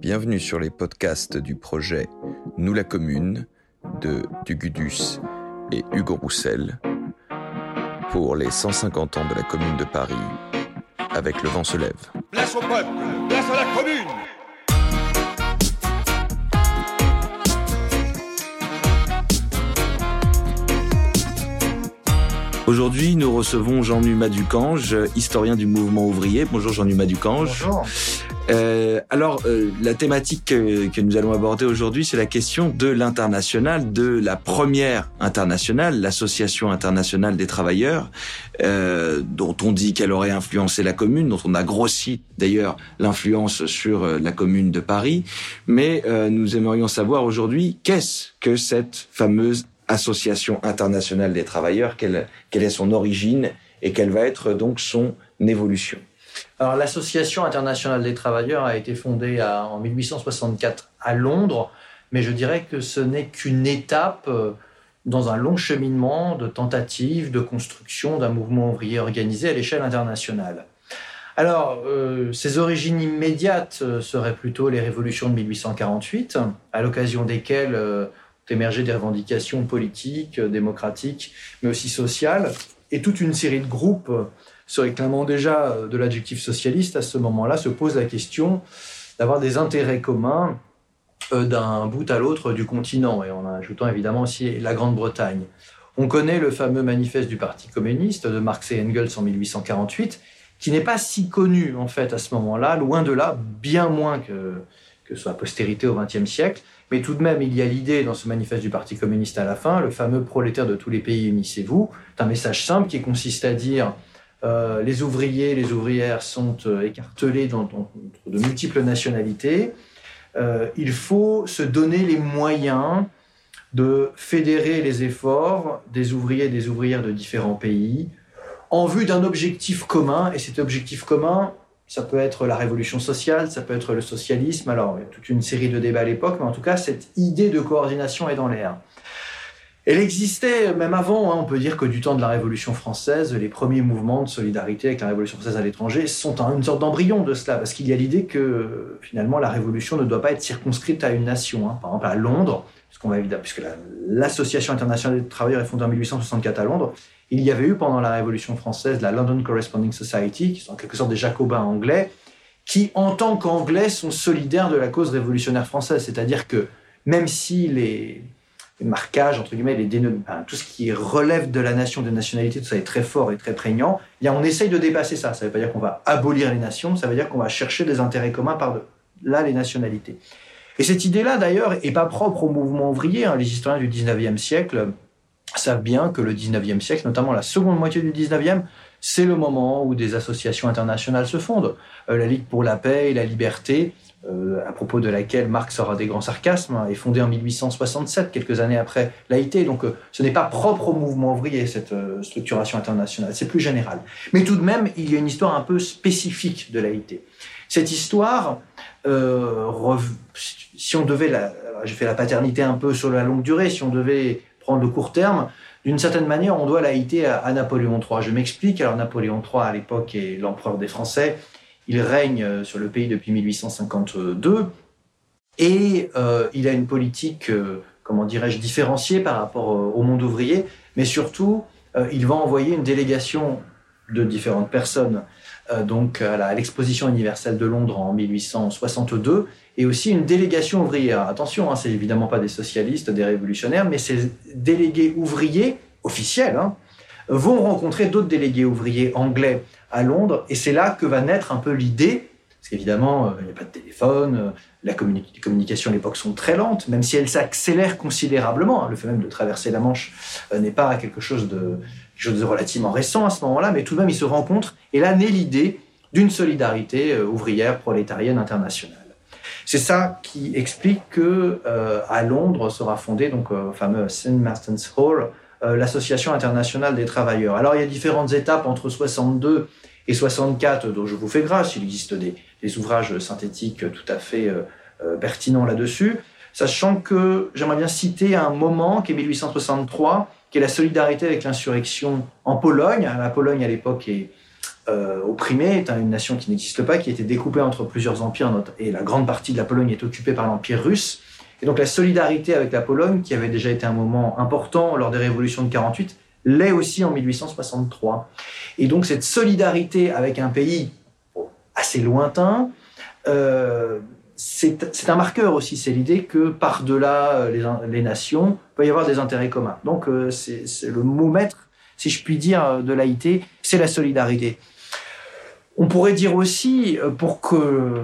Bienvenue sur les podcasts du projet Nous la Commune de Dugudus et Hugo Roussel pour les 150 ans de la Commune de Paris avec Le Vent se lève. Place au peuple, place à la commune Aujourd'hui, nous recevons Jean-Numa Ducange, historien du mouvement ouvrier. Bonjour Jean-Numa Ducange. Bonjour. Euh, alors, euh, la thématique que, que nous allons aborder aujourd'hui, c'est la question de l'international, de la première internationale, l'Association internationale des travailleurs, euh, dont on dit qu'elle aurait influencé la commune, dont on a grossi d'ailleurs l'influence sur euh, la commune de Paris. Mais euh, nous aimerions savoir aujourd'hui qu'est-ce que cette fameuse Association internationale des travailleurs, quelle, quelle est son origine et quelle va être donc son évolution? L'Association internationale des travailleurs a été fondée en 1864 à Londres, mais je dirais que ce n'est qu'une étape euh, dans un long cheminement de tentative de construction d'un mouvement ouvrier organisé à l'échelle internationale. Alors, euh, ses origines immédiates euh, seraient plutôt les révolutions de 1848, à l'occasion desquelles euh, ont émergé des revendications politiques, euh, démocratiques, mais aussi sociales, et toute une série de groupes euh, se réclamant déjà euh, de l'adjectif socialiste, à ce moment-là, se pose la question d'avoir des intérêts communs euh, d'un bout à l'autre du continent, et en ajoutant évidemment aussi la Grande-Bretagne. On connaît le fameux manifeste du Parti communiste de Marx et Engels en 1848, qui n'est pas si connu en fait à ce moment-là, loin de là, bien moins que, que soit postérité au XXe siècle. Mais tout de même, il y a l'idée dans ce manifeste du Parti communiste à la fin, le fameux prolétaire de tous les pays, unissez-vous. C'est un message simple qui consiste à dire euh, les ouvriers, les ouvrières sont euh, écartelés dans, de multiples nationalités. Euh, il faut se donner les moyens de fédérer les efforts des ouvriers et des ouvrières de différents pays en vue d'un objectif commun. Et cet objectif commun, ça peut être la révolution sociale, ça peut être le socialisme. Alors, il y a toute une série de débats à l'époque, mais en tout cas, cette idée de coordination est dans l'air. Elle existait même avant, hein, on peut dire que du temps de la Révolution française, les premiers mouvements de solidarité avec la Révolution française à l'étranger sont un- une sorte d'embryon de cela, parce qu'il y a l'idée que finalement la Révolution ne doit pas être circonscrite à une nation. hein. Par exemple, à Londres, puisque la- l'Association internationale des travailleurs est fondée en 1864 à Londres, il y avait eu pendant la Révolution française la London Corresponding Society, qui sont en quelque sorte des jacobins anglais, qui en tant qu'anglais sont solidaires de la cause révolutionnaire française, c'est-à-dire que même si les marquages, entre guillemets, les dénom- tout ce qui relève de la nation, des nationalités, tout ça est très fort et très prégnant. Bien, on essaye de dépasser ça. Ça ne veut pas dire qu'on va abolir les nations, ça veut dire qu'on va chercher des intérêts communs par là les nationalités. Et cette idée-là, d'ailleurs, est pas propre au mouvement ouvrier. hein. Les historiens du 19e siècle savent bien que le 19e siècle, notamment la seconde moitié du 19e, c'est le moment où des associations internationales se fondent. Euh, la Ligue pour la paix et la liberté, euh, à propos de laquelle Marx aura des grands sarcasmes, hein, est fondée en 1867, quelques années après l'AIT. Donc euh, ce n'est pas propre au mouvement ouvrier, cette euh, structuration internationale, c'est plus général. Mais tout de même, il y a une histoire un peu spécifique de l'AIT. Cette histoire, si on devait, la, j'ai fait la paternité un peu sur la longue durée, si on devait prendre le court terme, d'une certaine manière, on doit l'AIT à Napoléon III. Je m'explique. Alors Napoléon III, à l'époque, est l'empereur des Français. Il règne euh, sur le pays depuis 1852 et euh, il a une politique, euh, comment dirais-je, différenciée par rapport au monde ouvrier, mais surtout, il va envoyer une délégation de différentes personnes donc à l'exposition universelle de Londres en 1862 et aussi une délégation ouvrière. Attention, hein, c'est évidemment pas des socialistes, des révolutionnaires, mais ces délégués ouvriers officiels hein, vont rencontrer d'autres délégués ouvriers anglais à Londres et c'est là que va naître un peu l'idée parce qu'évidemment, euh, il n'y a pas de téléphone, euh, les communications à l'époque sont très lentes, même si elles s'accélèrent considérablement. hein. Le fait même de traverser la Manche euh, n'est pas quelque chose, de, relativement récent à ce moment-là, mais tout de même, ils se rencontrent. Et là naît l'idée d'une solidarité ouvrière prolétarienne internationale. C'est ça qui explique que à Londres sera fondée donc au fameux St Martin's Hall l'association internationale des travailleurs. Alors il y a différentes étapes entre 62 et 64 dont je vous fais grâce. Il existe des, des ouvrages synthétiques tout à fait euh, euh, pertinents là-dessus. Sachant que j'aimerais bien citer un moment qui est 1863, qui est la solidarité avec l'insurrection en Pologne. La Pologne à l'époque est, opprimée, est une nation qui n'existe pas, qui a été découpée entre plusieurs empires, et la grande partie de la Pologne est occupée par l'Empire russe. Et donc la solidarité avec la Pologne, qui avait déjà été un moment important lors des révolutions de 48, l'est aussi en 1863. Et donc cette solidarité avec un pays assez lointain, euh, c'est un marqueur aussi, c'est l'idée que par-delà euh, les, nations, il peut y avoir des intérêts communs. Donc euh, c'est le mot maître, si je puis dire, de l'AIT, c'est la solidarité. On pourrait dire aussi, pour que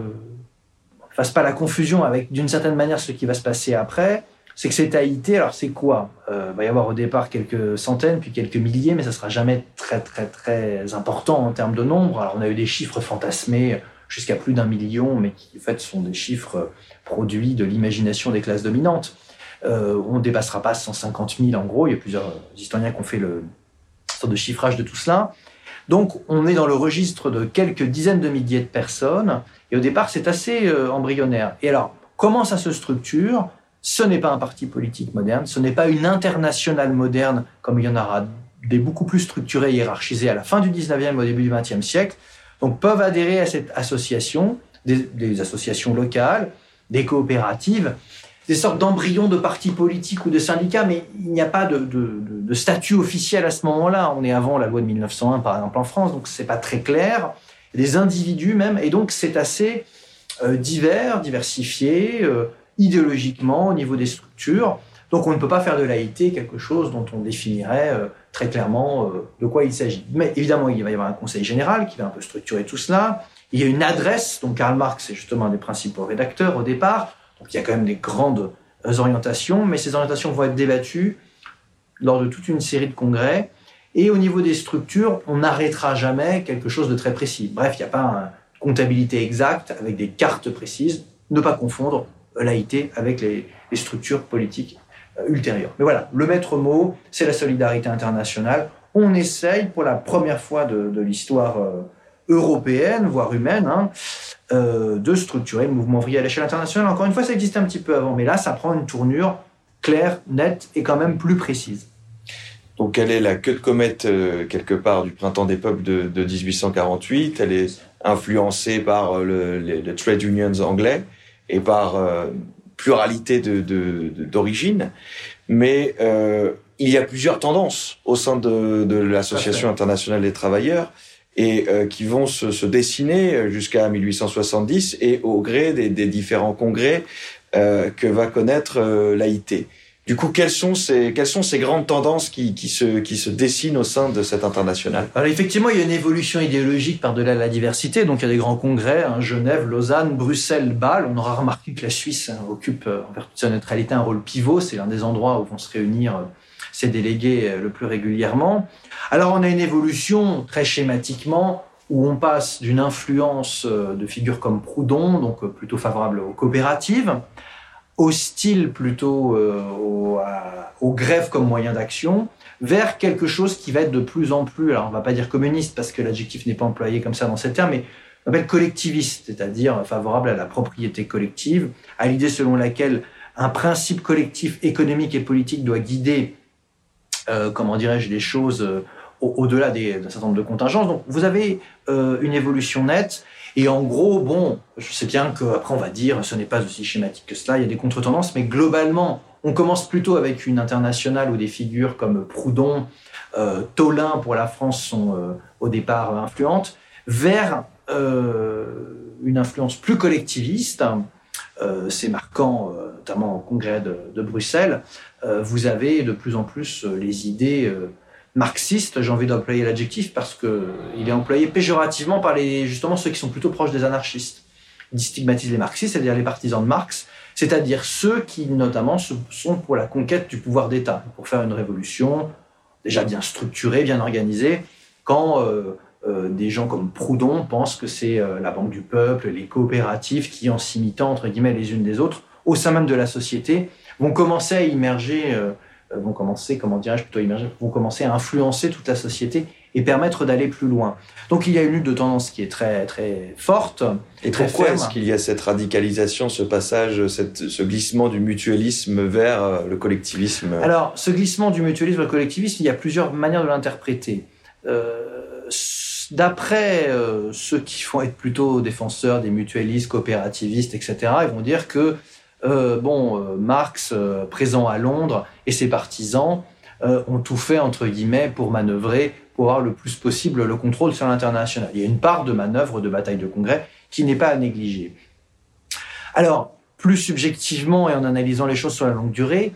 fasse pas la confusion avec d'une certaine manière ce qui va se passer après, c'est que cette AIT, alors c'est quoi? Euh, Il va y avoir au départ quelques centaines, puis quelques milliers, mais ça sera jamais très très très important en termes de nombre. Alors on a eu des chiffres fantasmés jusqu'à plus d'un million, mais qui en fait sont des chiffres produits de l'imagination des classes dominantes. Euh, on ne dépassera pas 150 000 en gros. Il y a plusieurs historiens qui ont fait le sorte de chiffrage de tout cela. Donc on est dans le registre de quelques dizaines de milliers de personnes et au départ, c'est assez euh, embryonnaire. Et alors, comment ça se structure? Ce n'est pas un parti politique moderne, ce n'est pas une internationale moderne comme il y en aura des beaucoup plus structurées et hiérarchisées à la fin du 19e au début du 20e siècle. Donc peuvent adhérer à cette association, des, associations locales, des coopératives, des sortes d'embryons de partis politiques ou de syndicats, mais il n'y a pas de, statut officiel à ce moment-là. On est avant la loi de 1901, par exemple, en France, donc c'est pas très clair des individus même, et donc c'est assez euh, divers, diversifié, euh, idéologiquement au niveau des structures. Donc on ne peut pas faire de l'AIT quelque chose dont on définirait euh, très clairement de quoi il s'agit. Mais évidemment, il va y avoir un conseil général qui va un peu structurer tout cela. Il y a une adresse, donc Karl Marx est justement un des principaux rédacteurs au départ, donc il y a quand même des grandes orientations, mais ces orientations vont être débattues lors de toute une série de congrès et au niveau des structures, on n'arrêtera jamais quelque chose de très précis. Bref, il n'y a pas une comptabilité exacte avec des cartes précises. Ne pas confondre l'AIT avec les, structures politiques euh, ultérieures. Mais voilà, le maître mot, c'est la solidarité internationale. On essaye pour la première fois de, l'histoire euh, européenne, voire humaine, hein, euh, de structurer le mouvement ouvrier à l'échelle internationale. Encore une fois, ça existait un petit peu avant, mais là, ça prend une tournure claire, nette et quand même plus précise. Donc elle est la queue de comète euh, quelque part du printemps des peuples de, de 1848. Elle est influencée par euh, le, les, trade unions anglais et par euh, pluralité d'origine. De, de, Mais euh, il y a plusieurs tendances au sein de, de l'Association internationale des travailleurs et qui vont se, se dessiner jusqu'à 1870 et au gré des, des différents congrès que va connaître l'AIT. Du coup, quelles sont ces, quelles sont ces grandes tendances qui, qui, se, qui se dessinent au sein de cette internationale Alors effectivement, il y a une évolution idéologique par-delà la diversité. Donc il y a des grands congrès, hein, Genève, Lausanne, Bruxelles, Bâle. On aura remarqué que la Suisse hein, occupe, euh, en vertu sa neutralité, un rôle pivot. C'est l'un des endroits où vont se réunir euh, ces délégués euh, le plus régulièrement. Alors on a une évolution très schématiquement où on passe d'une influence de figures comme Proudhon, donc plutôt favorable aux coopératives, hostile plutôt euh, aux, grèves comme moyen d'action, vers quelque chose qui va être de plus en plus, alors on va pas dire communiste parce que l'adjectif n'est pas employé comme ça dans ces termes, mais on appelle collectiviste, c'est-à-dire favorable à la propriété collective, à l'idée selon laquelle un principe collectif économique et politique doit guider, euh, comment dirais-je, les choses euh, au-delà d'un certain nombre de contingences. Donc vous avez euh, une évolution nette. Et en gros, bon, je sais bien qu'après on va dire ce n'est pas aussi schématique que cela, il y a des contre-tendances, mais globalement, on commence plutôt avec une internationale où des figures comme Proudhon, euh, Tolin pour la France sont euh, au départ influentes, vers euh, une influence plus collectiviste. Euh, c'est marquant, notamment au congrès de Bruxelles. Vous avez de plus en plus les idées marxiste, j'ai envie d'employer l'adjectif parce que il est employé péjorativement par les, justement ceux qui sont plutôt proches des anarchistes. Il stigmatise les marxistes, c'est-à-dire les partisans de Marx, c'est-à-dire ceux qui notamment sont pour la conquête du pouvoir d'État, pour faire une révolution déjà bien structurée, bien organisée, quand euh, euh, des gens comme Proudhon pensent que c'est euh, la Banque du Peuple, les coopératives qui, en s'imitant entre guillemets les unes des autres, au sein même de la société, vont commencer à immerger euh, vont commencer, comment dirais-je, plutôt immerger, vont commencer à influencer toute la société et permettre d'aller plus loin. Donc il y a une lutte de tendance qui est très très forte et très pourquoi est-ce qu'il y a cette radicalisation, ce passage, cette, ce glissement du mutualisme vers euh, le collectivisme? Alors ce glissement du mutualisme vers le collectivisme, il y a plusieurs manières de l'interpréter. Euh, d'après euh, ceux qui vont être plutôt défenseurs des mutualistes, coopérativistes, etc., ils vont dire que euh, bon, euh, Marx, présent à Londres, et ses partisans ont tout fait entre guillemets pour manœuvrer, pour avoir le plus possible le contrôle sur l'international. Il y a une part de manœuvre, de bataille de congrès, qui n'est pas à négliger. Alors, plus subjectivement et en analysant les choses sur la longue durée,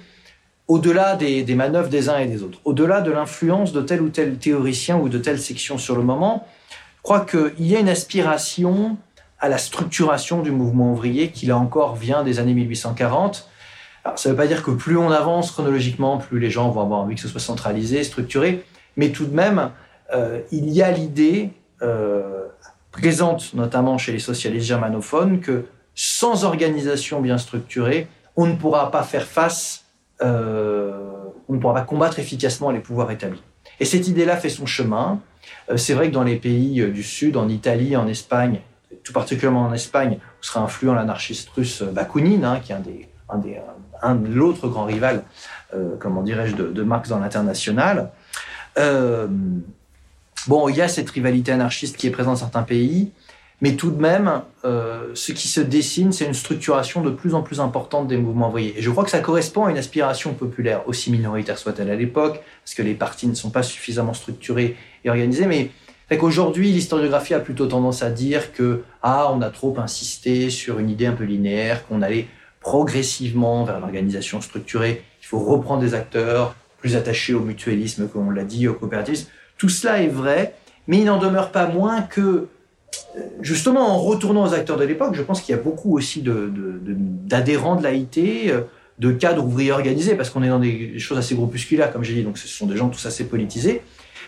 au-delà des, manœuvres des uns et des autres, au-delà de l'influence de tel ou tel théoricien ou de telle section sur le moment, je crois qu'il y a une aspiration à la structuration du mouvement ouvrier qui, là encore, vient des années 1840. Alors, ça ne veut pas dire que plus on avance chronologiquement, plus les gens vont avoir envie que ce soit centralisé, structuré, mais tout de même, euh, il y a l'idée euh, présente notamment chez les socialistes germanophones que sans organisation bien structurée, on ne pourra pas faire face euh, on ne pourra pas combattre efficacement les pouvoirs établis. Et cette idée-là fait son chemin. C'est vrai que dans les pays du Sud, en Italie, en Espagne, tout particulièrement en Espagne, où sera influent l'anarchiste russe Bakounine, hein, qui est un des, un des, un de l'autre grand rival, comment dirais-je, de, Marx dans l'international. bon, il y a cette rivalité anarchiste qui est présente dans certains pays. Mais tout de même, euh, ce qui se dessine, c'est une structuration de plus en plus importante des mouvements ouvriers. Et je crois que ça correspond à une aspiration populaire, aussi minoritaire soit-elle à l'époque, parce que les partis ne sont pas suffisamment structurés et organisés. Mais fait qu'aujourd'hui, l'historiographie a plutôt tendance à dire que ah, on a trop insisté sur une idée un peu linéaire, qu'on allait progressivement vers l'organisation structurée. Il faut reprendre des acteurs plus attachés au mutualisme, comme on l'a dit, au coopérativisme. Tout cela est vrai, mais il n'en demeure pas moins que justement, en retournant aux acteurs de l'époque, je pense qu'il y a beaucoup aussi d'adhérents de, de, l'AIT, euh, de cadres ouvriers organisés, parce qu'on est dans des choses assez groupusculaires, comme j'ai dit, donc ce sont des gens tous assez politisés.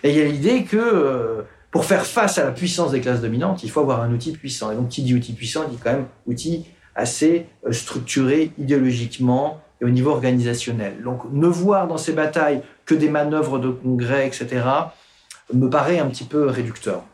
Et il y a l'idée que euh, pour faire face à la puissance des classes dominantes, il faut avoir un outil puissant. Et donc, qui dit outil puissant, dit quand même outil assez euh, structuré idéologiquement et au niveau organisationnel. Donc, ne voir dans ces batailles que des manœuvres de congrès, etc., me paraît un petit peu réducteur.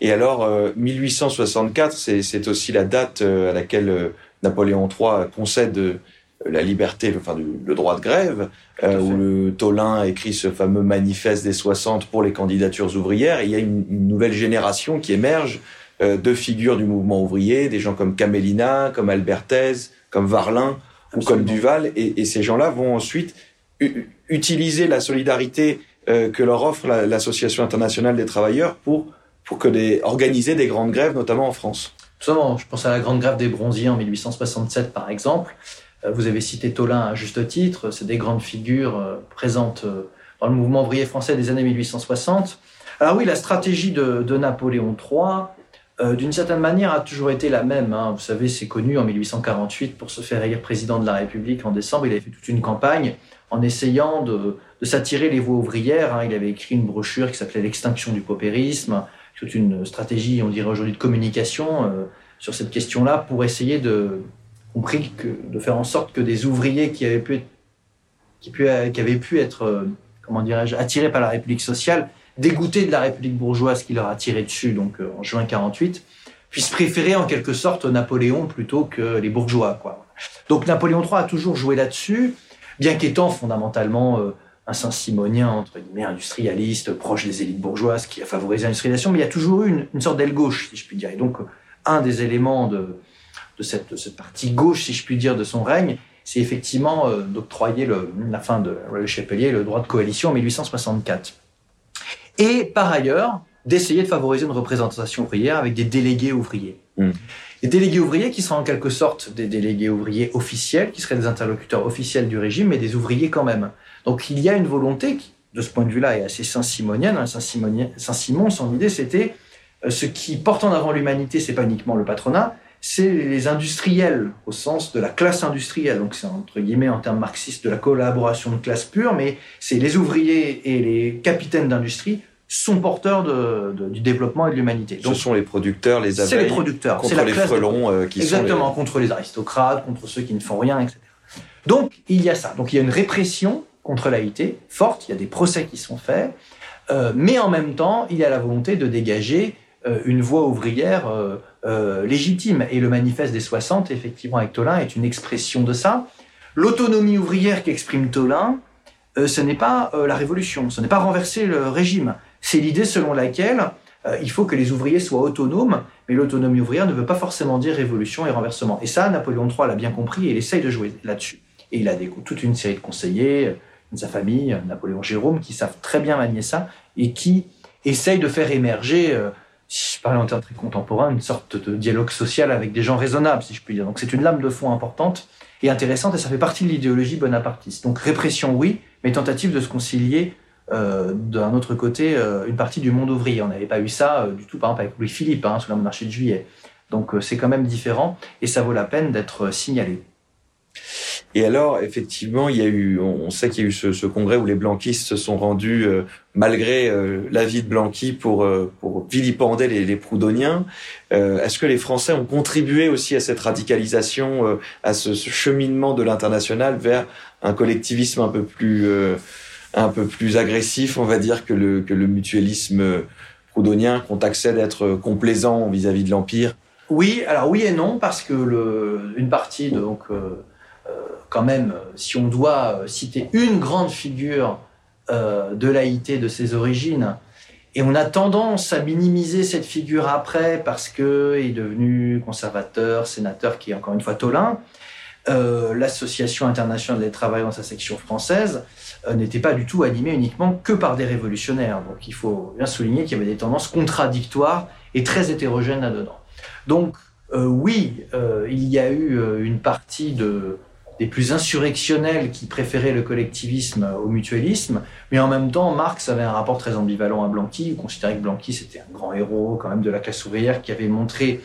Et alors, 1864, euh, c'est aussi la date euh, à laquelle Napoléon III concède la liberté, enfin le droit de grève, où le Tolin écrit ce fameux manifeste des 60 pour les candidatures ouvrières. Et il y a une, nouvelle génération qui émerge de figures du mouvement ouvrier, des gens comme Camélina, comme Alberthez, comme Varlin ou comme Duval. Et, et ces gens-là vont ensuite utiliser la solidarité que leur offre l'Association internationale des travailleurs pour pour que des, organiser des grandes grèves, notamment en France. Tout je pense à la grande grève des bronziers en 1867 par exemple. Euh, vous avez cité Tolin à juste titre, c'est des grandes figures euh, présentes euh, dans le mouvement ouvrier français des années 1860. Alors oui, la stratégie de, Napoléon III, d'une certaine manière, a toujours été la même. Hein. Vous savez, c'est connu en 1848 pour se faire élire président de la République en décembre. Il avait fait toute une campagne en essayant de, s'attirer les voix ouvrières. Hein. Il avait écrit une brochure qui s'appelait L'extinction du paupérisme toute une stratégie, on dirait aujourd'hui, de communication sur cette question-là pour essayer de, compris que, de faire en sorte que des ouvriers qui avaient pu être, qui, qui avaient pu être euh, comment dirais-je, attirés par la République sociale, dégoûtés de la République bourgeoise qui leur a tiré dessus donc euh, en juin 48, puissent préférer en quelque sorte Napoléon plutôt que les bourgeois. Quoi. Donc Napoléon III a toujours joué là-dessus, bien qu'étant fondamentalement un Saint-Simonien, entre guillemets, industrialiste, proche des élites bourgeoises, qui a favorisé l'industrialisation, mais il y a toujours eu une, sorte d'aile gauche, si je puis dire. Et donc, un des éléments de, de, cette, cette, partie gauche, si je puis dire, de son règne, c'est effectivement euh, d'octroyer la fin de le Chapelier le droit de coalition en 1864. Et par ailleurs, d'essayer de favoriser une représentation ouvrière avec des délégués ouvriers. Mmh. Des délégués ouvriers qui sont en quelque sorte des délégués ouvriers officiels, qui seraient des interlocuteurs officiels du régime, mais des ouvriers quand même. Donc il y a une volonté qui, de ce point de vue-là, est assez saint-simonienne. Hein. Saint-Simon, son idée, c'était euh, ce qui porte en avant l'humanité, c'est pas uniquement le patronat, c'est les industriels, au sens de la classe industrielle. Donc c'est entre guillemets, en termes marxistes, de la collaboration de classe pure, mais c'est les ouvriers et les capitaines d'industrie sont porteurs de, du développement et de l'humanité. Ce sont les producteurs, les abeilles. C'est les producteurs. Contre la les frelons euh, qui Exactement, contre les aristocrates, contre ceux qui ne font rien, etc. Donc, il y a ça. Donc, il y a une répression contre l'AIT, forte, il y a des procès qui sont faits, euh, mais en même temps, il y a la volonté de dégager euh, une voie ouvrière euh, légitime. Et le manifeste des 60, effectivement, avec Tolin, est une expression de ça. L'autonomie ouvrière qu'exprime Tolin, ce n'est pas la révolution, ce n'est pas renverser le régime. C'est l'idée selon laquelle euh, il faut que les ouvriers soient autonomes, mais l'autonomie ouvrière ne veut pas forcément dire révolution et renversement. Et ça, Napoléon III l'a bien compris et il essaye de jouer là-dessus. Et il a des, toute une série de conseillers, de sa famille, Napoléon Jérôme, qui savent très bien manier ça et qui essayent de faire émerger, euh, je parle en termes très contemporains, une sorte de dialogue social avec des gens raisonnables, si je puis dire. Donc c'est une lame de fond importante et intéressante et ça fait partie de l'idéologie bonapartiste. Donc répression, oui, mais tentative de se concilier euh, d'un autre côté euh, une partie du monde ouvrier. On n'avait pas eu ça euh, du tout, par exemple, avec Louis-Philippe, hein, sous la monarchie de juillet. Donc c'est quand même différent et ça vaut la peine d'être signalé. Et alors, effectivement, il y a eu, on sait qu'il y a eu ce, ce, congrès où les blanquistes se sont rendus, euh, malgré euh, l'avis de Blanqui, pour, euh, pour vilipender les, les Proudhoniens. Est-ce que les Français ont contribué aussi à cette radicalisation, à ce, ce, cheminement de l'international vers un collectivisme un peu plus, un peu plus agressif, on va dire, que le, que le mutualisme proudhonien, qu'on taxait d'être complaisant vis-à-vis de l'Empire? Oui, alors oui et non, parce que le, une partie, donc quand même, si on doit citer une grande figure euh, de laïté de ses origines, et on a tendance à minimiser cette figure après parce qu'il est devenu conservateur, sénateur, qui est encore une fois Tolin. Euh, L'Association internationale des travailleurs dans sa section française euh, n'était pas du tout animée uniquement que par des révolutionnaires. Donc il faut bien souligner qu'il y avait des tendances contradictoires et très hétérogènes là-dedans. Donc euh, oui, euh, il y a eu euh, une partie de, des plus insurrectionnels qui préféraient le collectivisme au mutualisme, mais en même temps, Marx avait un rapport très ambivalent à Blanqui, il considérait que Blanqui c'était un grand héros quand même de la classe ouvrière qui avait montré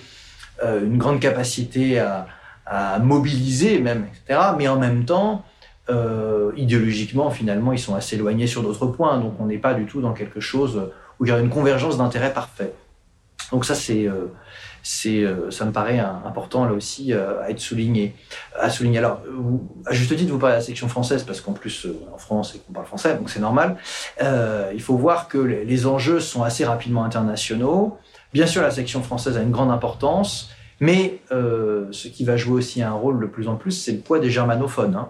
euh, une grande capacité à, mobiliser même, etc. Mais en même temps, euh, idéologiquement, finalement, ils sont assez éloignés sur d'autres points, donc on n'est pas du tout dans quelque chose où il y a une convergence d'intérêts parfait. Donc ça, c'est euh, euh, ça me paraît important là aussi euh, à être souligné. À souligner. Alors, à juste titre, vous parlez de la section française parce qu'en plus euh, en France et qu'on parle français, donc c'est normal. il faut voir que les, enjeux sont assez rapidement internationaux. Bien sûr, la section française a une grande importance. Mais ce qui va jouer aussi un rôle de plus en plus, c'est le poids des germanophones. Hein.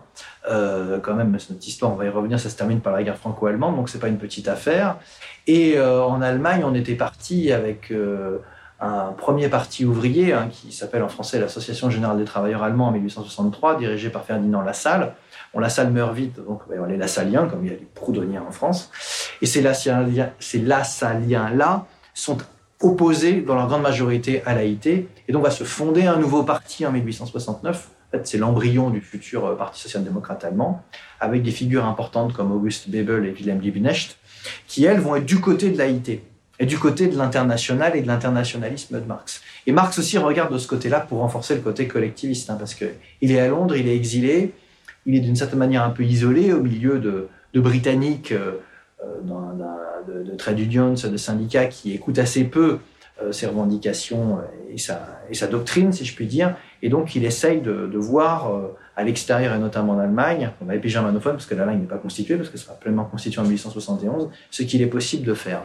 Quand même, c'est notre histoire, on va y revenir, ça se termine par la guerre franco-allemande, donc c'est pas une petite affaire. Et en Allemagne, on était parti avec un premier parti ouvrier hein, qui s'appelle en français l'Association générale des travailleurs allemands en 1863, dirigé par Ferdinand Lassalle. Bon, Lassalle meurt vite, donc ben, les Lassaliens, comme il y a les Proudhoniens en France. Et ces Lassaliens-là sont opposés dans leur grande majorité à l'AIT, et donc va se fonder un nouveau parti en 1869. En fait, c'est l'embryon du futur euh, Parti social-démocrate allemand, avec des figures importantes comme August Bebel et Wilhelm Liebknecht, qui, elles, vont être du côté de l'AIT et du côté de l'international et de l'internationalisme de Marx. Et Marx aussi regarde de ce côté-là pour renforcer le côté collectiviste, hein, parce que il est à Londres, il est exilé, il est d'une certaine manière un peu isolé au milieu de, Britanniques, euh, euh de, de, trade unions, de syndicats qui écoutent assez peu euh, ses revendications et sa, doctrine, si je puis dire. Et donc, il essaye de, voir à l'extérieur et notamment en Allemagne, on va germanophone parce que l'Allemagne n'est pas constituée, parce que ce sera pleinement constitué en 1871, ce qu'il est possible de faire.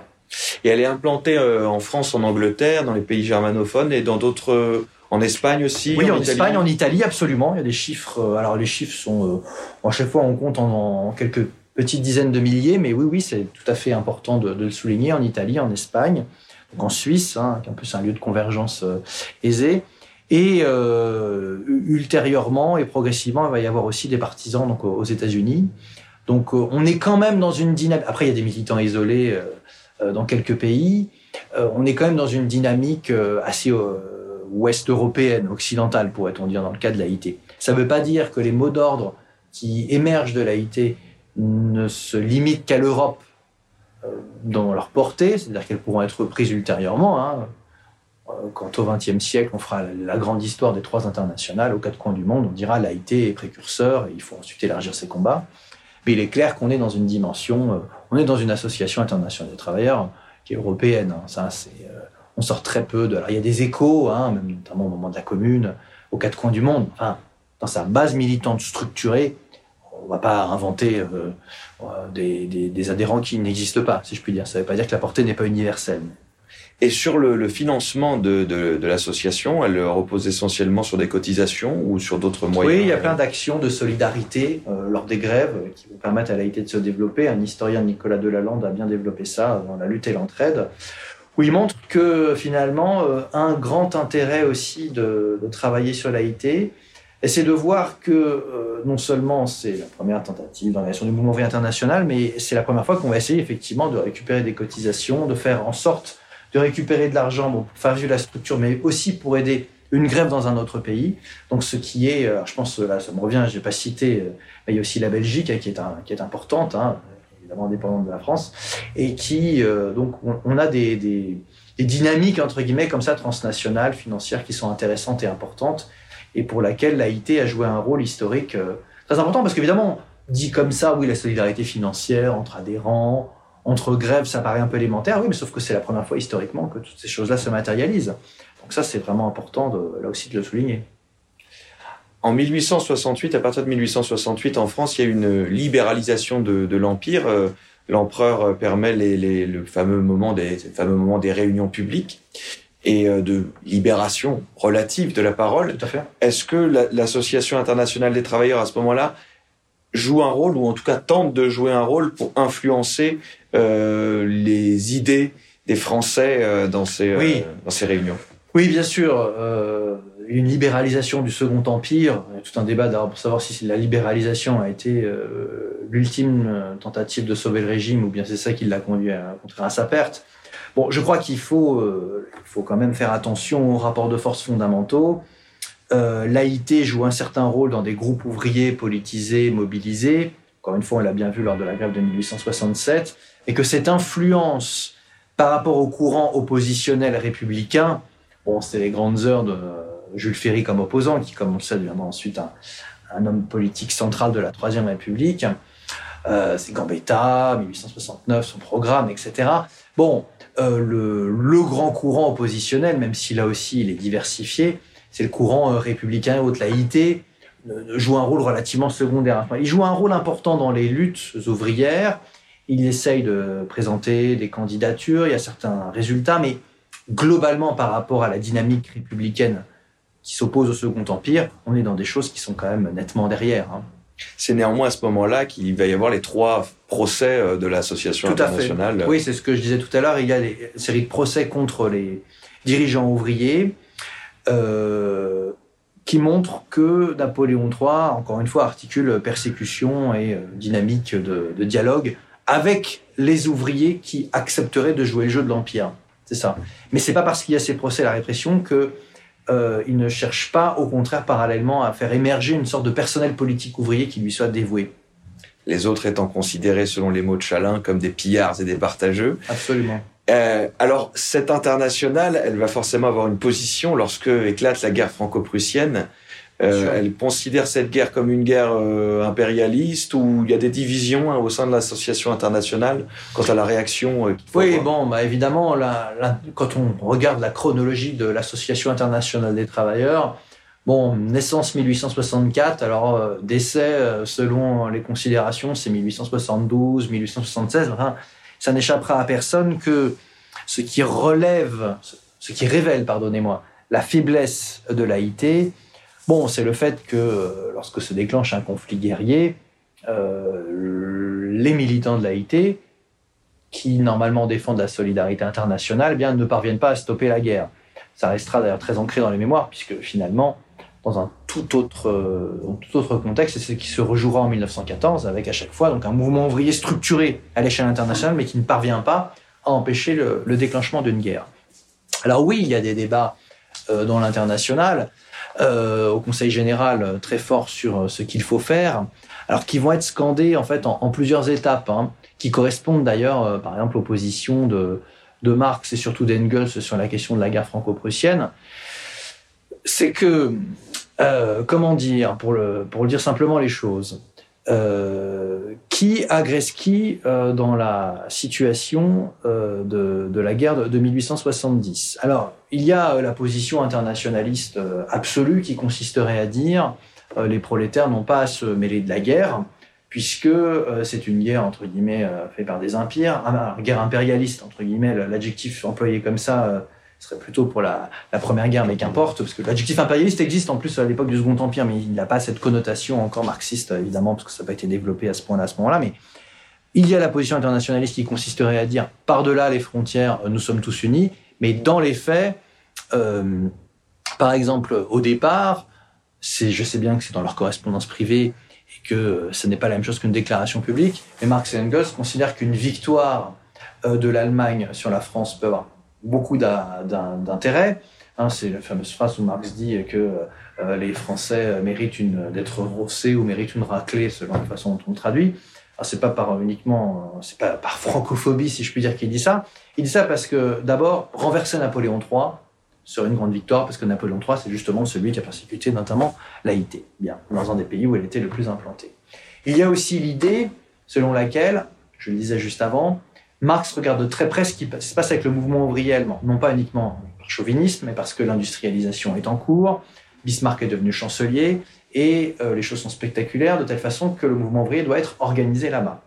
Et elle est implantée euh, en France, en Angleterre, dans les pays germanophones et dans d'autres. Euh, en Espagne aussi Oui, en, en Espagne, en Italie, absolument. Il y a des chiffres. Euh, alors, les chiffres sont. à chaque fois, on compte en, en, quelques petites dizaines de milliers, mais oui, oui, c'est tout à fait important de, de, le souligner. En Italie, en Espagne, donc en Suisse, hein, qui est un peu un lieu de convergence euh, aisé. Et euh, ultérieurement et progressivement, il va y avoir aussi des partisans donc, aux États-Unis. Donc, on est quand même dans une dynamique. Après, il y a des militants isolés dans quelques pays, euh, on est quand même dans une dynamique euh, assez ouest européenne, occidentale, pourrait-on dire, dans le cas de l'AIT. Ça ne veut pas dire que les mots d'ordre qui émergent de l'AIT ne se limitent qu'à l'Europe dans leur portée, c'est-à-dire qu'elles pourront être prises ultérieurement. Hein. Quand au XXe siècle, on fera la grande histoire des trois internationales aux quatre coins du monde, on dira l'AIT est précurseur et il faut ensuite élargir ses combats. Mais il est clair qu'on est dans une dimension, euh, on est dans une association internationale des travailleurs qui est européenne. Hein. Ça, c'est, euh, on sort très peu de. Alors, il y a des échos, hein, même notamment au moment de la Commune, aux quatre coins du monde. Enfin, dans sa base militante structurée, on ne va pas inventer euh, euh, des, des, des, adhérents qui n'existent pas, si je puis dire. Ça ne veut pas dire que la portée n'est pas universelle. Et sur le, le financement de, de, de l'association, elle repose essentiellement sur des cotisations ou sur d'autres moyens? Oui, il y a plein d'actions de solidarité euh, lors des grèves qui vont permettre à l'AIT de se développer. Un historien, Nicolas Delalande, a bien développé ça dans la lutte et l'entraide. où il montre que finalement, un grand intérêt aussi de, de travailler sur l'AIT, c'est de voir que euh, non seulement c'est la première tentative d'organisation du mouvement ouvrier international, mais c'est la première fois qu'on va essayer effectivement de récupérer des cotisations, de faire en sorte de récupérer de l'argent pour faire vivre la structure, mais aussi pour aider une grève dans un autre pays. Donc ce qui est, euh, je pense, là ça me revient, je n'ai pas cité, euh, mais il y a aussi la Belgique hein, qui est, qui est importante, hein, évidemment indépendante de la France, et qui, donc on, a des, des, dynamiques, entre guillemets, comme ça, transnationales, financières, qui sont intéressantes et importantes et pour laquelle l'AIT a joué un rôle historique euh, très important, parce qu'évidemment, dit comme ça, oui, la solidarité financière entre adhérents, entre grèves, ça paraît un peu élémentaire, oui, mais sauf que c'est la première fois historiquement que toutes ces choses-là se matérialisent. Donc ça, c'est vraiment important, de, là aussi, de le souligner. En 1868, à partir de 1868, en France, il y a une libéralisation de, l'Empire. Euh, l'empereur permet les, le fameux moment des, fameux moment des réunions publiques et euh, de libération relative de la parole. Tout à fait. Est-ce que l'Association internationale des travailleurs à ce moment-là joue un rôle ou en tout cas tente de jouer un rôle pour influencer euh, les idées des Français euh, dans ces euh, dans ces réunions Oui, bien sûr. Euh, une libéralisation du Second Empire, il y a tout un débat pour savoir si la libéralisation a été l'ultime tentative de sauver le régime ou bien c'est ça qui l'a conduit à, à sa perte. Bon, je crois qu'il faut, euh, faut quand même faire attention aux rapports de force fondamentaux. Euh, L'AIT joue un certain rôle dans des groupes ouvriers politisés, mobilisés. Encore une fois, on l'a bien vu lors de la grève de 1867. Et que cette influence par rapport au courant oppositionnel républicain, bon, c'était les grandes heures de Jules Ferry comme opposant, qui, comme on le sait, deviendra ensuite un, homme politique central de la Troisième République. Euh, c'est Gambetta, 1869, son programme, etc. Bon, euh, le, grand courant oppositionnel, même si là aussi il est diversifié, c'est le courant euh, républicain et haute laïcité, joue un rôle relativement secondaire. il joue un rôle important dans les luttes ouvrières. Il essaye de présenter des candidatures, il y a certains résultats, mais globalement par rapport à la dynamique républicaine qui s'oppose au Second Empire, on est dans des choses qui sont quand même nettement derrière. Hein. C'est néanmoins à ce moment-là qu'il va y avoir les trois procès euh, de l'association internationale. Oui, c'est ce que je disais tout à l'heure. Il y a une série de procès contre les dirigeants ouvriers euh, qui montrent que Napoléon III, encore une fois, articule persécution et euh, dynamique de, de dialogue avec les ouvriers qui accepteraient de jouer le jeu de l'Empire. C'est ça. Mais c'est pas parce qu'il y a ces procès, la répression, que euh, il ne cherche pas, au contraire, parallèlement, à faire émerger une sorte de personnel politique ouvrier qui lui soit dévoué. Les autres étant considérés, selon les mots de Chalin, comme des pillards et des partageux. Absolument. Euh, alors, cette internationale, elle va forcément avoir une position lorsque éclate la guerre franco-prussienne. Euh, elle considère cette guerre comme une guerre euh, impérialiste ou il y a des divisions hein, au sein de l'association internationale quant à la réaction euh, Oui, bon, bah, évidemment, la, la, quand on regarde la chronologie de l'association internationale des travailleurs, bon, naissance 1864, alors décès, selon les considérations, c'est 1872, 1876. Enfin, ça n'échappera à personne que ce qui relève, ce qui révèle, pardonnez-moi, la faiblesse de l'AIT, C'est le fait que euh, lorsque se déclenche un conflit guerrier, euh, les militants de l'AIT, qui normalement défendent la solidarité internationale, eh bien ne parviennent pas à stopper la guerre. Ça restera d'ailleurs très ancré dans les mémoires, puisque finalement, dans un tout autre, euh, contexte, c'est ce qui se rejouera en 1914, avec à chaque fois donc un mouvement ouvrier structuré à l'échelle internationale, mais qui ne parvient pas à empêcher le, le déclenchement d'une guerre. Alors oui, il y a des débats dans l'international, euh, au Conseil général euh, très fort sur euh, ce qu'il faut faire, alors qui vont être scandés en fait en, en plusieurs étapes, hein, qui correspondent d'ailleurs, par exemple, aux positions de, de Marx et surtout d'Engels sur la question de la guerre franco-prussienne. C'est que, euh, comment dire, pour le, pour le dire simplement les choses, euh, qui agresse qui euh, dans la situation euh, de, de, la guerre de, de, 1870 Alors, il y a la position internationaliste absolue qui consisterait à dire les prolétaires n'ont pas à se mêler de la guerre, puisque c'est une guerre, entre guillemets, faite par des empires, guerre impérialiste, entre guillemets, l'adjectif employé comme ça ce serait plutôt pour la, première guerre, mais qu'importe, parce que l'adjectif impérialiste existe en plus à l'époque du Second Empire, mais il n'a pas cette connotation encore marxiste, évidemment, parce que ça n'a pas été développé à ce point-là, à ce moment-là. Mais Il y a la position internationaliste qui consisterait à dire par-delà les frontières, nous sommes tous unis, mais dans les faits, euh, par exemple, au départ, je sais bien que c'est dans leur correspondance privée et que ce n'est pas la même chose qu'une déclaration publique, mais Marx et Engels considèrent qu'une victoire euh, de l'Allemagne sur la France peut avoir beaucoup d'intérêt. Hein, c'est la fameuse phrase où Marx dit que euh, les Français méritent d'être rossés ou méritent une raclée, selon la façon dont on le traduit. C'est pas par uniquement, c'est pas par francophobie, si je puis dire, qu'il dit ça. Il dit ça parce que, d'abord, renverser Napoléon III, sur une grande victoire, parce que Napoléon III, c'est justement celui qui a persécuté notamment l'Haïti, bien, dans un des pays où elle était le plus implantée. Il y a aussi l'idée selon laquelle, je le disais juste avant, Marx regarde de très près ce qui se passe avec le mouvement ouvrier allemand, non pas uniquement par chauvinisme, mais parce que l'industrialisation est en cours, Bismarck est devenu chancelier, et euh, les choses sont spectaculaires de telle façon que le mouvement ouvrier doit être organisé là-bas.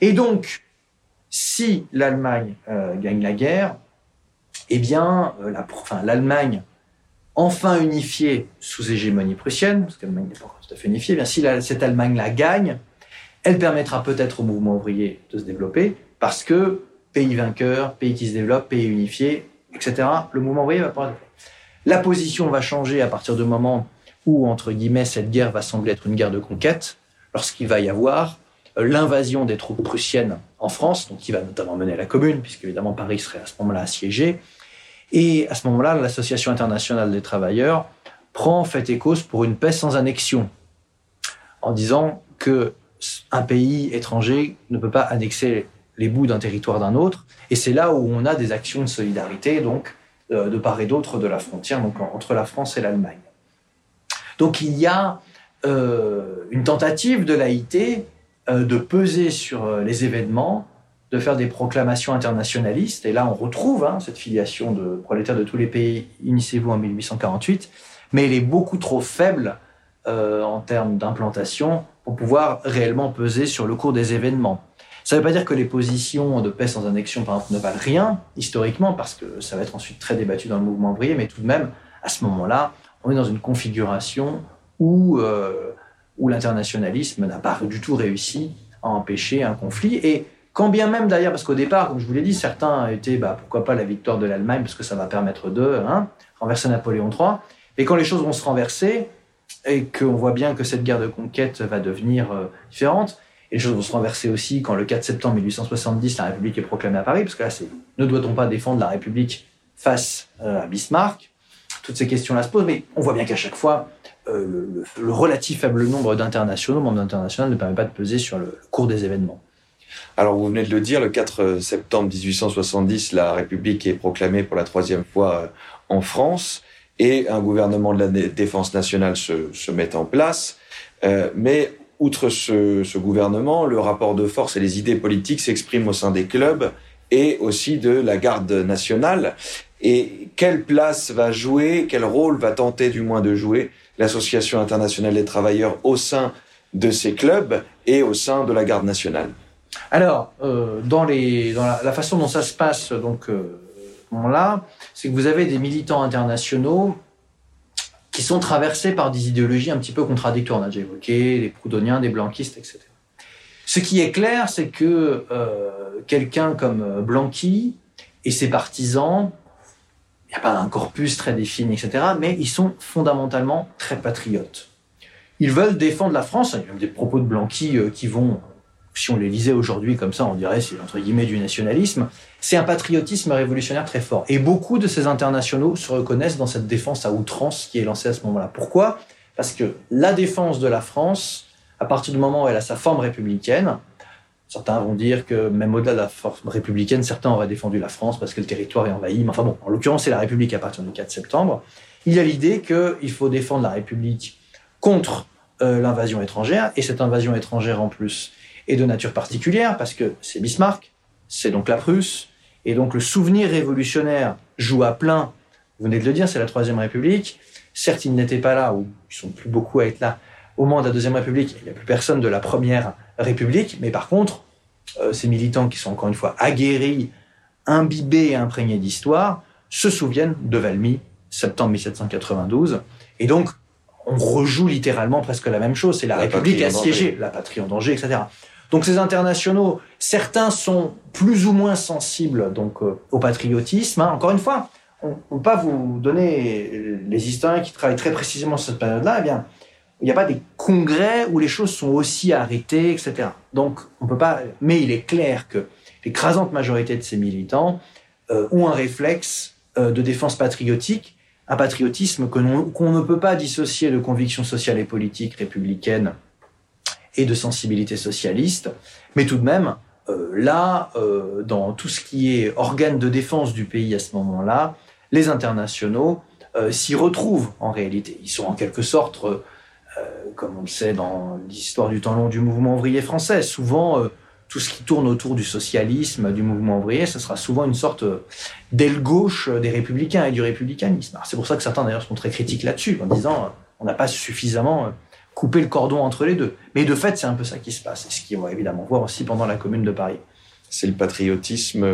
Et donc, si l'Allemagne euh, gagne la guerre, eh bien, euh, l'Allemagne, enfin unifiée sous hégémonie prussienne, parce que l'Allemagne n'est pas encore tout à fait unifiée, eh bien, si cette Allemagne la gagne, elle permettra peut-être au mouvement ouvrier de se développer, parce que pays vainqueur, pays qui se développe, pays unifié, etc., le mouvement ouvrier va pouvoir La position va changer à partir du moment où, entre guillemets, cette guerre va sembler être une guerre de conquête, lorsqu'il va y avoir euh, l'invasion des troupes prussiennes en France, donc qui va notamment mener à la Commune, puisque évidemment Paris serait à ce moment-là assiégé. Et à ce moment-là, l'Association internationale des travailleurs prend fait et cause pour une paix sans annexion, en disant que un pays étranger ne peut pas annexer les bouts d'un territoire d'un autre. Et c'est là où on a des actions de solidarité, donc euh, de part et d'autre de la frontière, donc entre la France et l'Allemagne. Donc il y a euh, une tentative de l'AIT euh, de peser sur les événements, de faire des proclamations internationalistes. Et là, on retrouve hein, cette filiation de prolétaires de tous les pays, unissez-vous en 1848, mais elle est beaucoup trop faible en termes d'implantation pour pouvoir réellement peser sur le cours des événements. Ça ne veut pas dire que les positions de paix sans annexion, ne valent rien, historiquement, parce que ça va être ensuite très débattu dans le mouvement ouvrier, mais tout de même, à ce moment-là, on est dans une configuration où où l'internationalisme n'a pas du tout réussi à empêcher un conflit. Et quand bien même d'ailleurs, parce qu'au départ, comme je vous l'ai dit, certains étaient, bah, pourquoi pas la victoire de l'Allemagne, parce que ça va permettre de hein, renverser Napoléon III. Et quand les choses vont se renverser, et qu'on voit bien que cette guerre de conquête va devenir euh, différente, et les choses vont se renverser aussi quand le 4 septembre 1870, la République est proclamée à Paris, parce que là, c'est ne doit-on pas défendre la République face euh, à Bismarck? Toutes ces questions-là se posent, mais on voit bien qu'à chaque fois, euh, le, relatif faible nombre d'internationaux, membres internationaux, ne permet pas de peser sur le cours des événements. Alors, vous venez de le dire, le 4 septembre 1870, la République est proclamée pour la troisième fois euh, en France et un gouvernement de la défense nationale se, met en place. Euh, mais outre ce, gouvernement, le rapport de force et les idées politiques s'expriment au sein des clubs et aussi de la garde nationale. Et quelle place va jouer, quel rôle va tenter du moins de jouer l'Association internationale des travailleurs au sein de ces clubs et au sein de la garde nationale? Alors, euh, dans la, façon dont ça se passe, donc euh, là, c'est que vous avez des militants internationaux sont traversés par des idéologies un petit peu contradictoires. On a déjà évoqué les proudhoniens, des blanquistes, etc. Ce qui est clair, c'est que euh, quelqu'un comme Blanqui et ses partisans il n'y a pas un corpus très défini, etc. Mais ils sont fondamentalement très patriotes. Ils veulent défendre la France. Il y a même des propos de Blanqui euh, qui vont, si on les lisait aujourd'hui comme ça, on dirait c'est entre guillemets du nationalisme. C'est un patriotisme révolutionnaire très fort. Et beaucoup de ces internationaux se reconnaissent dans cette défense à outrance qui est lancée à ce moment-là. Pourquoi? Parce que la défense de la France, à partir du moment où elle a sa forme républicaine, Certains vont dire que même au-delà de la force républicaine, certains auraient défendu la France parce que le territoire est envahi. Mais enfin bon, en l'occurrence, c'est la République à partir du 4 septembre. Il y a l'idée qu'il faut défendre la République contre euh, l'invasion étrangère, et cette invasion étrangère en plus est de nature particulière parce que c'est Bismarck, c'est donc la Prusse, et donc le souvenir révolutionnaire joue à plein. Vous venez de le dire, c'est la Troisième République. Certes, ils n'étaient pas là, ou ils sont plus beaucoup à être là au moment de la Deuxième République. Il n'y a plus personne de la Première République, mais par contre, euh, ces militants qui sont encore une fois aguerris, imbibés et imprégnés d'histoire, se souviennent de Valmy, septembre 1792, et donc on rejoue littéralement presque la même chose. C'est la, République assiégée, la patrie en danger, etc. Donc ces internationaux, certains sont plus ou moins sensibles donc euh, au patriotisme. Hein. Encore une fois, on ne peut pas vous donner les historiens qui travaillent très précisément sur cette période-là. Eh bien, il n'y a pas des congrès où les choses sont aussi arrêtées, etc. Donc, on peut pas. Mais il est clair que l'écrasante majorité de ces militants euh, ont un réflexe euh, de défense patriotique, un patriotisme qu'on ne peut pas dissocier de convictions sociales et politiques républicaines et de sensibilité socialiste. Mais tout de même, euh, là, dans tout ce qui est organe de défense du pays à ce moment-là, les internationaux s'y retrouvent en réalité. Ils sont en quelque sorte euh, comme on le sait dans l'histoire du temps long du mouvement ouvrier français. Souvent, euh, tout ce qui tourne autour du socialisme, du mouvement ouvrier, ce sera souvent une sorte euh, d'aile gauche des républicains et du républicanisme. C'est pour ça que certains d'ailleurs sont très critiques là-dessus, en disant on n'a pas suffisamment coupé le cordon entre les deux. Mais de fait, c'est un peu ça qui se passe, et ce qu'on va évidemment voir aussi pendant la Commune de Paris. C'est le patriotisme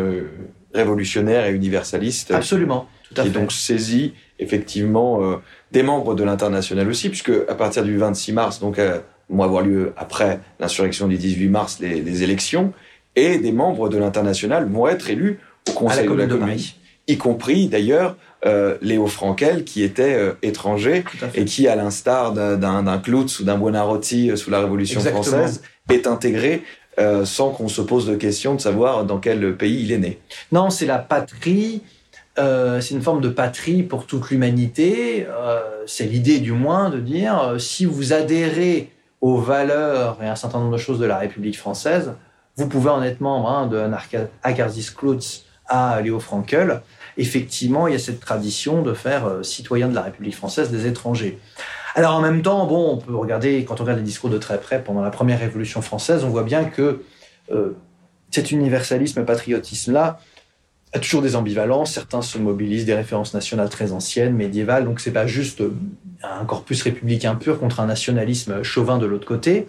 révolutionnaire et universaliste. Absolument, tout à qui est donc saisi effectivement des membres de l'international aussi, puisque à partir du 26 mars, donc euh, vont avoir lieu après l'insurrection du 18 mars, les, élections, et des membres de l'international vont être élus au Conseil de la Commune, y compris d'ailleurs euh, Léo Frankel, qui était euh, étranger et qui, à l'instar d'un Cloutz ou d'un Buonarroti sous la Révolution française, est intégré sans qu'on se pose de question de savoir dans quel pays il est né. Non, c'est la patrie euh, c'est une forme de patrie pour toute l'humanité. Euh, c'est l'idée du moins de dire euh, si vous adhérez aux valeurs et un certain nombre de choses de la République française, vous pouvez en être membre hein, de Klutz à Léo Frankel. Effectivement, il y a cette tradition de faire citoyens de la République française des étrangers. Alors en même temps, bon, on peut regarder, quand on regarde les discours de très près pendant la première Révolution française, on voit bien que cet universalisme patriotisme-là, a toujours des ambivalences. Certains se mobilisent des références nationales très anciennes, médiévales. Donc c'est pas juste euh, un corpus républicain pur contre un nationalisme chauvin de l'autre côté.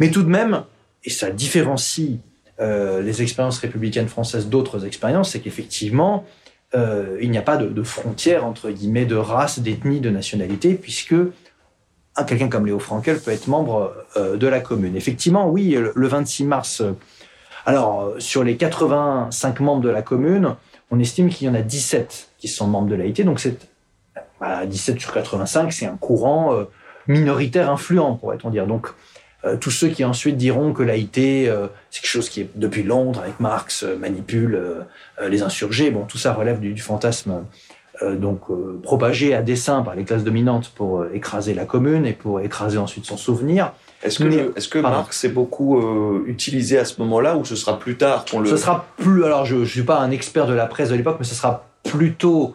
Mais tout de même, et ça différencie euh, les expériences républicaines françaises d'autres expériences, c'est qu'effectivement, euh, il n'y a pas de, de, frontière entre guillemets de race, d'ethnie, de nationalité, puisque quelqu'un comme Léo Frankel peut être membre de la commune. Effectivement, oui, le 26 mars alors, euh, sur les 85 membres de la commune, on estime qu'il y en a 17 qui sont membres de l'AIT. Donc, c'est 17 sur 85, c'est un courant euh, minoritaire influent, pourrait-on dire. Donc, euh, tous ceux qui ensuite diront que l'AIT, c'est quelque chose qui est depuis Londres, avec Marx, manipule les insurgés, bon, tout ça relève du, fantasme donc propagé à dessein par les classes dominantes pour écraser la commune et pour écraser ensuite son souvenir. Est-ce que, est-ce que Marx est beaucoup euh, utilisé à ce moment-là ou ce sera plus tard qu'on le... Ce sera plus... Alors, je ne suis pas un expert de la presse de l'époque, mais ce sera plutôt...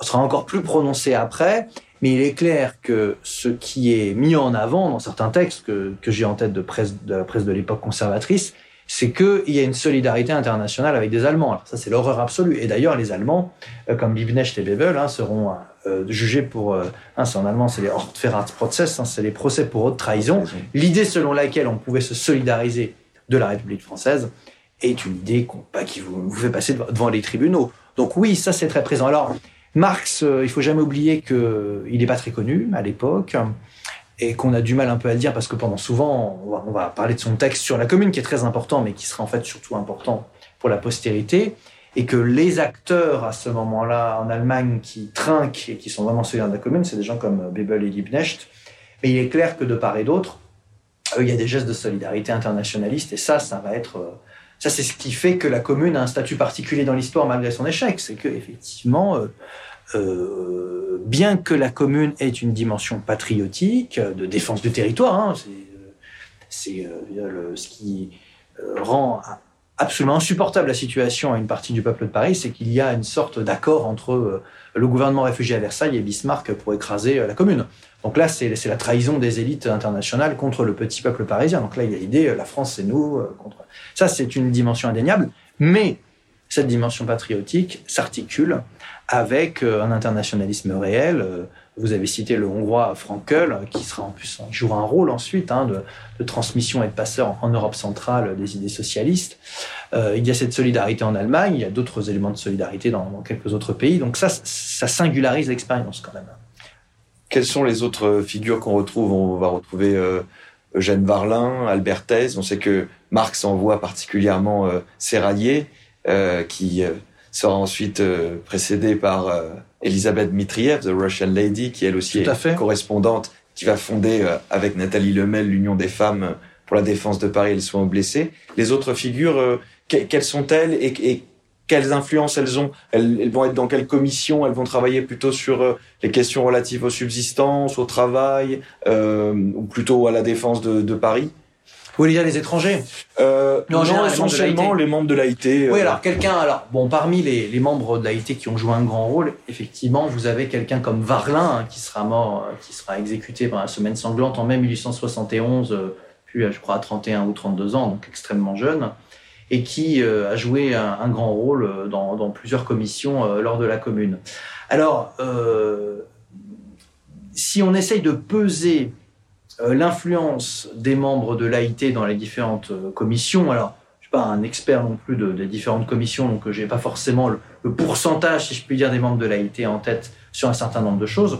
Ce sera encore plus prononcé après. Mais il est clair que ce qui est mis en avant dans certains textes que, que j'ai en tête de, presse, de la presse de l'époque conservatrice, c'est qu'il y a une solidarité internationale avec des Allemands. Alors ça, c'est l'horreur absolue. Et d'ailleurs, les Allemands, euh, comme Liebknecht et Bebel, hein, seront euh, jugés pour... Euh, hein, c'est en allemand, c'est les Hortverratsprozess, hein, c'est les procès pour haute trahison. L'idée selon laquelle on pouvait se solidariser de la République française est une idée bah, qui vous, vous, fait passer devant les tribunaux. Donc oui, ça, c'est très présent. Alors, Marx, il faut jamais oublier qu'il n'est pas très connu à l'époque et qu'on a du mal un peu à le dire parce que pendant souvent, on va, parler de son texte sur la commune qui est très important, mais qui sera en fait surtout important pour la postérité, et que les acteurs à ce moment-là en Allemagne qui trinquent et qui sont vraiment solidaires de la commune, c'est des gens comme Bebel et Liebknecht. Mais il est clair que de part et d'autre, euh, il y a des gestes de solidarité internationaliste, et ça, ça va être... Euh, ça, c'est ce qui fait que la commune a un statut particulier dans l'histoire malgré son échec. C'est que effectivement, euh, euh, bien que la commune ait une dimension patriotique, de défense du territoire, hein, c'est euh, ce qui euh, rend absolument insupportable la situation à une partie du peuple de Paris, c'est qu'il y a une sorte d'accord entre le gouvernement réfugié à Versailles et Bismarck pour écraser la commune. Donc là, c'est la trahison des élites internationales contre le petit peuple parisien. Donc là, il y a l'idée, la France, c'est nous. contre... Ça, c'est une dimension indéniable. Mais cette dimension patriotique s'articule avec euh, un internationalisme réel. Euh, vous avez cité le Hongrois Frankel, qui jouera un rôle ensuite hein, de, transmission et de passeur en, Europe centrale des idées socialistes. Euh, il y a cette solidarité en Allemagne, il y a d'autres éléments de solidarité dans, quelques autres pays. Donc ça, ça singularise l'expérience quand même. Quelles sont les autres figures qu'on retrouve? On va retrouver Eugène Varlin, Albert Thèse. On sait que Marx envoie particulièrement euh, euh, qui euh, sera ensuite euh, précédé par euh, Elisabeth Mitriev, The Russian Lady, qui elle aussi est fait. correspondante, qui va fonder euh, avec Nathalie Lemel l'Union des femmes pour la défense de Paris et les soins aux blessés. Les autres figures, euh, que- quelles sont-elles et, et quelles influences elles ont? Elles, elles vont être dans quelle commission? Elles vont travailler plutôt sur euh, les questions relatives aux subsistances, au travail, euh, ou plutôt à la défense de, de Paris? Vous voulez dire les étrangers euh, Non, Non, général, les membres de essentiellement l'AIT. les membres de l'AIT. Oui, euh, alors quelqu'un, alors bon, parmi les, les membres de l'AIT qui ont joué un grand rôle, effectivement, vous avez quelqu'un comme Varlin hein, qui sera mort, euh, qui sera exécuté par la semaine sanglante en mai 1871, euh, puis je crois à 31 ou 32 ans, donc extrêmement jeune, et qui euh, a joué un, un grand rôle dans, dans plusieurs commissions euh, lors de la Commune. Alors, euh, si on essaye de peser l'influence des membres de l'AIT dans les différentes euh, commissions, alors je suis pas un expert non plus de- des différentes commissions, donc euh, j'ai pas forcément le, pourcentage, si je puis dire, des membres de l'AIT en tête sur un certain nombre de choses.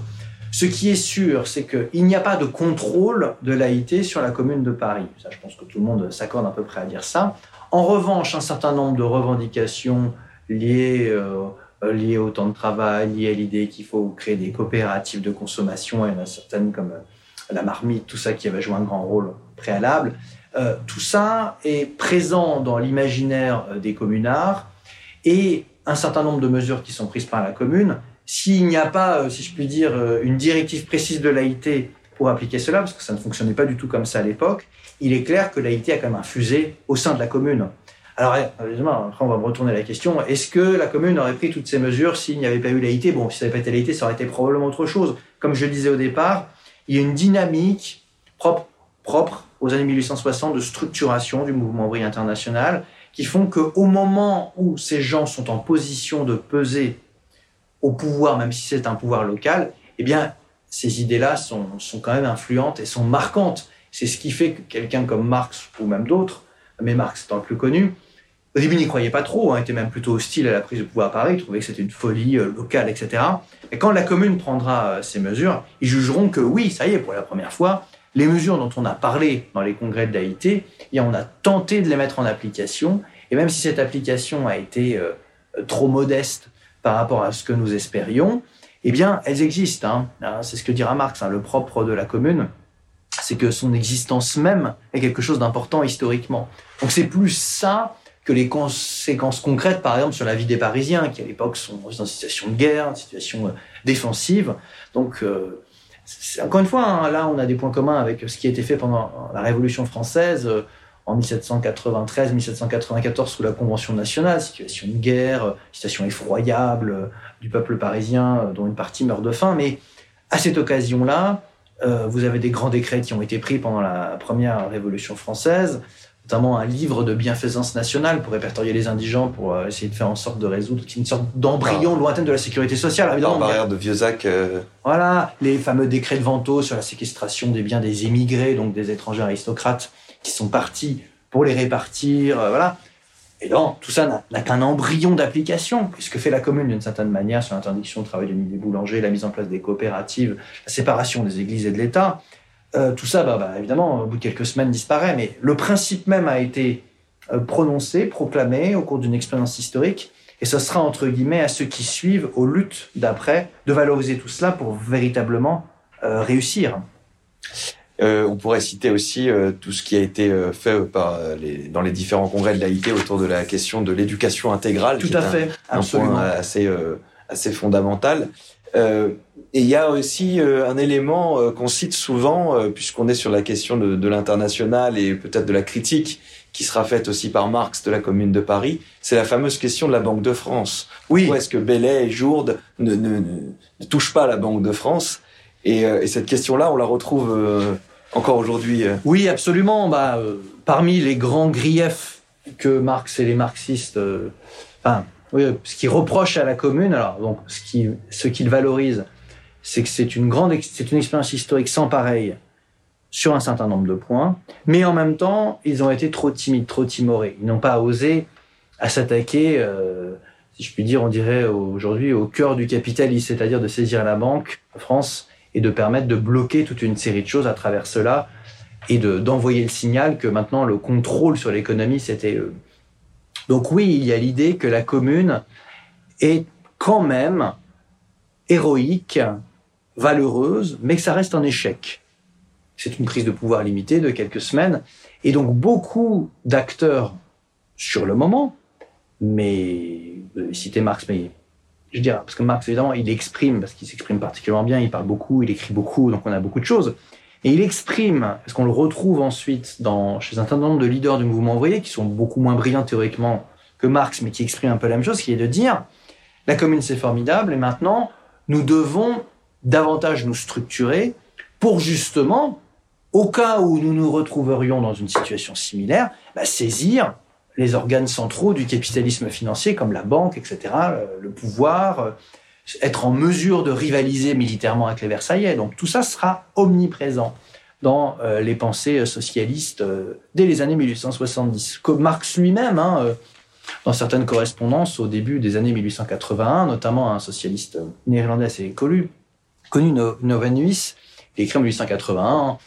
Ce qui est sûr, c'est qu'il n'y a pas de contrôle de l'AIT sur la commune de Paris. Ça, je pense que tout le monde s'accorde à peu près à dire ça. En revanche, un certain nombre de revendications liées, euh, euh, liées au temps de travail, liées à l'idée qu'il faut créer des coopératives de consommation, il y en a certaines comme euh, la marmite, tout ça qui avait joué un grand rôle préalable. Euh, tout ça est présent dans l'imaginaire euh, des communards et un certain nombre de mesures qui sont prises par la commune. S'il n'y a pas, euh, si je puis dire, une directive précise de l'AIT pour appliquer cela, parce que ça ne fonctionnait pas du tout comme ça à l'époque, il est clair que l'AIT a quand même infusé au sein de la commune. Alors, eh, après on va me retourner la question, est-ce que la commune aurait pris toutes ces mesures s'il n'y avait pas eu l'AIT Bon, si ça n'avait pas été l'AIT, ça aurait été probablement autre chose. Comme je le disais au départ, il y a une dynamique propre, aux années 1860 de structuration du mouvement ouvrier international qui font qu'au moment où ces gens sont en position de peser au pouvoir, même si c'est un pouvoir local, eh bien, ces idées-là sont, sont quand même influentes et sont marquantes. C'est ce qui fait que quelqu'un comme Marx ou même d'autres, mais Marx étant le plus connu, au début n'y croyait pas trop, hein, était même plutôt hostile à la prise de pouvoir à Paris, il trouvait que c'était une folie euh, locale, etc. Et quand la commune prendra euh, ces mesures, ils jugeront que oui, ça y est, pour la première fois, les mesures dont on a parlé dans les congrès de l'AIT, bien, on a tenté de les mettre en application, et même si cette application a été euh, trop modeste par rapport à ce que nous espérions, eh bien, elles existent. hein. Hein, C'est ce que dira Marx. hein. Le propre de la commune, c'est que son existence même est quelque chose d'important historiquement. Donc c'est plus ça que les conséquences concrètes, par exemple, sur la vie des Parisiens, qui à l'époque sont dans une situation de guerre, une situation euh, défensive. Donc, euh, encore une fois, hein, là, on a des points communs avec ce qui a été fait pendant la Révolution française. euh, en 1793-1794 sous la Convention nationale, situation de guerre, euh, situation effroyable euh, du peuple parisien euh, dont une partie meurt de faim. Mais à cette occasion-là, euh, vous avez des grands décrets qui ont été pris pendant la première Révolution française, notamment un livre de bienfaisance nationale pour répertorier les indigents, pour euh, essayer de faire en sorte de résoudre une sorte d'embryon lointaine de la sécurité sociale. Évidemment, la barrière de Vieuxac, euh, voilà, les fameux décrets de Vento sur la séquestration des biens des émigrés, donc des étrangers aristocrates qui sont partis pour les répartir, euh, voilà. Et donc, tout ça n'a- n'a qu'un embryon d'application. Ce que fait la commune d'une certaine manière sur l'interdiction de travail de nuit des boulangers, la mise en place des coopératives, la séparation des églises et de l'État, euh, tout ça, bah, bah, évidemment, au bout de quelques semaines, disparaît. Mais le principe même a été euh, prononcé, proclamé au cours d'une expérience historique. Et ce sera, entre guillemets, à ceux qui suivent, aux luttes d'après, de valoriser tout cela pour véritablement euh, réussir. Euh, on pourrait citer aussi euh, tout ce qui a été euh, fait par les, dans les différents congrès de l'AIT autour de la question de l'éducation intégrale. Tout qui à est un- fait, un, absolument. point assez, euh, assez fondamental. Euh, et il y a aussi euh, un élément euh, qu'on cite souvent, puisqu'on est sur la question de, de l'international et peut-être de la critique qui sera faite aussi par Marx de la Commune de Paris, c'est la fameuse question de la Banque de France. Oui, Pourquoi est-ce que Bellet et Jourde ne, ne, ne, ne touchent pas la Banque de France? Et, et cette question-là, on la retrouve encore aujourd'hui. Oui, absolument. Bah, parmi les grands griefs que Marx et les marxistes, euh, enfin, oui, ce qu'ils reprochent à la commune, alors ce qui, ce qu'ils valorisent, c'est que c'est une grande, c'est une expérience historique sans pareil sur un certain nombre de points, mais en même temps, ils ont été trop timides, trop timorés. Ils n'ont pas osé à s'attaquer, euh, si je puis dire, on dirait aujourd'hui au cœur du capitalisme, c'est-à-dire de saisir la banque, la France, et de permettre de bloquer toute une série de choses à travers cela, et d'envoyer le signal que maintenant le contrôle sur l'économie, c'était. Donc oui, il y a l'idée que la commune est quand même héroïque, valeureuse, mais que ça reste un échec. C'est une prise de pouvoir limitée de quelques semaines. Et donc beaucoup d'acteurs sur le moment, mais vous citer Marx, mais je dirais, parce que Marx, évidemment, il exprime, parce qu'il s'exprime particulièrement bien, il parle beaucoup, il écrit beaucoup, donc on a beaucoup de choses. Et il exprime, parce qu'on le retrouve ensuite chez un certain nombre de leaders du mouvement ouvrier, qui sont beaucoup moins brillants théoriquement que Marx, mais qui expriment un peu la même chose, qui est de dire, la commune c'est formidable, et maintenant, nous devons davantage nous structurer pour justement, au cas où nous nous retrouverions dans une situation similaire, bah, saisir les organes centraux du capitalisme financier comme la banque, etc., le pouvoir, euh, être en mesure de rivaliser militairement avec les Versaillais. Donc tout ça sera omniprésent dans euh, les pensées socialistes euh, dès les années 1870. Comme Marx lui-même, hein, dans certaines correspondances au début des années 1881, notamment un socialiste néerlandais assez connu, connu Novenuis, il écrit en 1881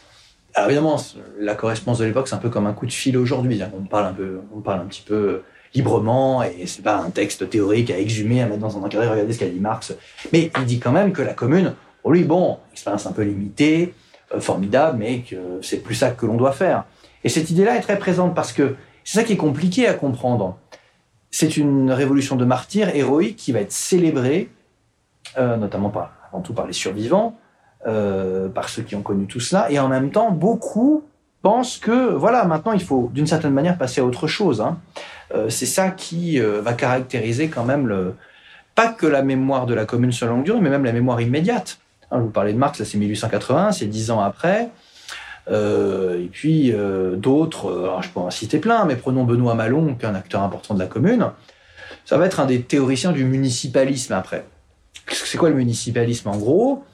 alors évidemment, la correspondance de l'époque, c'est un peu comme un coup de fil aujourd'hui. On parle un peu, on parle un petit peu librement et c'est pas un texte théorique à exhumer, à mettre dans un encadré. Regardez ce qu'a dit Marx. Mais il dit quand même que la commune, pour lui, bon, expérience un peu limitée, euh, formidable, mais que c'est plus ça que l'on doit faire. Et cette idée-là est très présente parce que c'est ça qui est compliqué à comprendre. C'est une révolution de martyrs héroïque qui va être célébrée, euh, notamment par, avant tout par les survivants, euh, par ceux qui ont connu tout cela. Et en même temps, beaucoup pensent que, voilà, maintenant, il faut d'une certaine manière passer à autre chose. Hein. Euh, c'est ça qui euh, va caractériser quand même pas que la mémoire de la commune sur longue durée, mais même la mémoire immédiate. Hein, je vous parlais de Marx, là c'est 1880, c'est dix ans après. et puis d'autres, je peux en citer plein, mais prenons Benoît Malon, qui est un acteur important de la commune. Ça va être un des théoriciens du municipalisme après. C'est quoi le municipalisme en gros?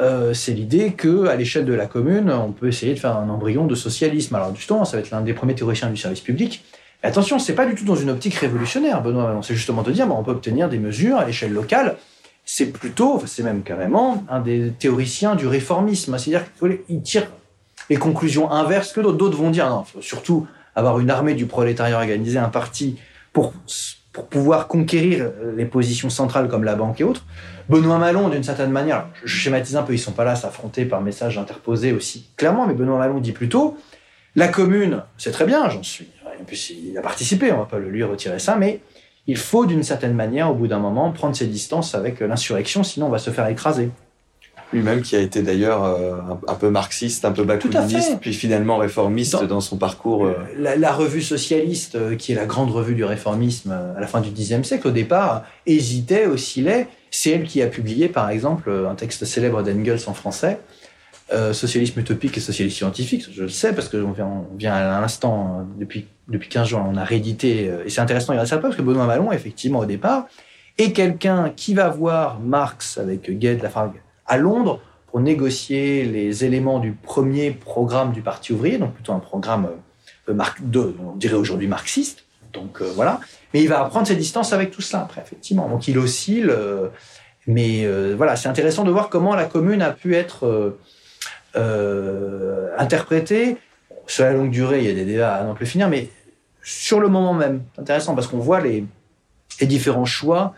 Euh, c'est l'idée que à l'échelle de la commune, on peut essayer de faire un embryon de socialisme. Alors justement, ça va être l'un des premiers théoriciens du service public. Et attention, c'est pas du tout dans une optique révolutionnaire, Benoît C'est justement de dire, bon, on peut obtenir des mesures à l'échelle locale. C'est plutôt, c'est même carrément un des théoriciens du réformisme. C'est-à-dire qu'il tire les conclusions inverses que d'autres. Vont dire, non, faut surtout avoir une armée du prolétariat organisé, un parti pour pour pouvoir conquérir les positions centrales comme la banque et autres. Benoît Malon, d'une certaine manière, je schématise un peu, ils sont pas là à s'affronter par message interposé aussi clairement, mais Benoît Malon dit plutôt la commune, c'est très bien, j'en suis. En plus, il a participé, on va pas lui retirer ça, mais il faut d'une certaine manière, au bout d'un moment, prendre ses distances avec l'insurrection, sinon on va se faire écraser lui-même qui a été d'ailleurs euh, un, peu marxiste, un peu bakouniste, puis finalement réformiste dans, son parcours. Euh. La, revue socialiste, euh, qui est la grande revue du réformisme à la fin du Xe siècle, au départ, hésitait, oscillait. C'est elle qui a publié, par exemple, un texte célèbre d'Engels en français, Socialisme utopique et socialisme scientifique. Je le sais parce que on vient, vient à l'instant, depuis, depuis 15 jours, on a réédité, et c'est intéressant, il y a ça parce que Benoît Malon, effectivement, au départ, est quelqu'un qui va voir Marx avec Gued, Lafargue, à Londres pour négocier les éléments du premier programme du Parti ouvrier, donc plutôt un programme euh, de, on dirait aujourd'hui marxiste. Donc euh, voilà. Mais il va prendre ses distances avec tout cela après, effectivement. Donc il oscille. Euh, mais voilà, c'est intéressant de voir comment la commune a pu être interprétée. Sur la longue durée, il y a des débats à n'en plus finir, mais sur le moment même, c'est intéressant parce qu'on voit les, les, différents choix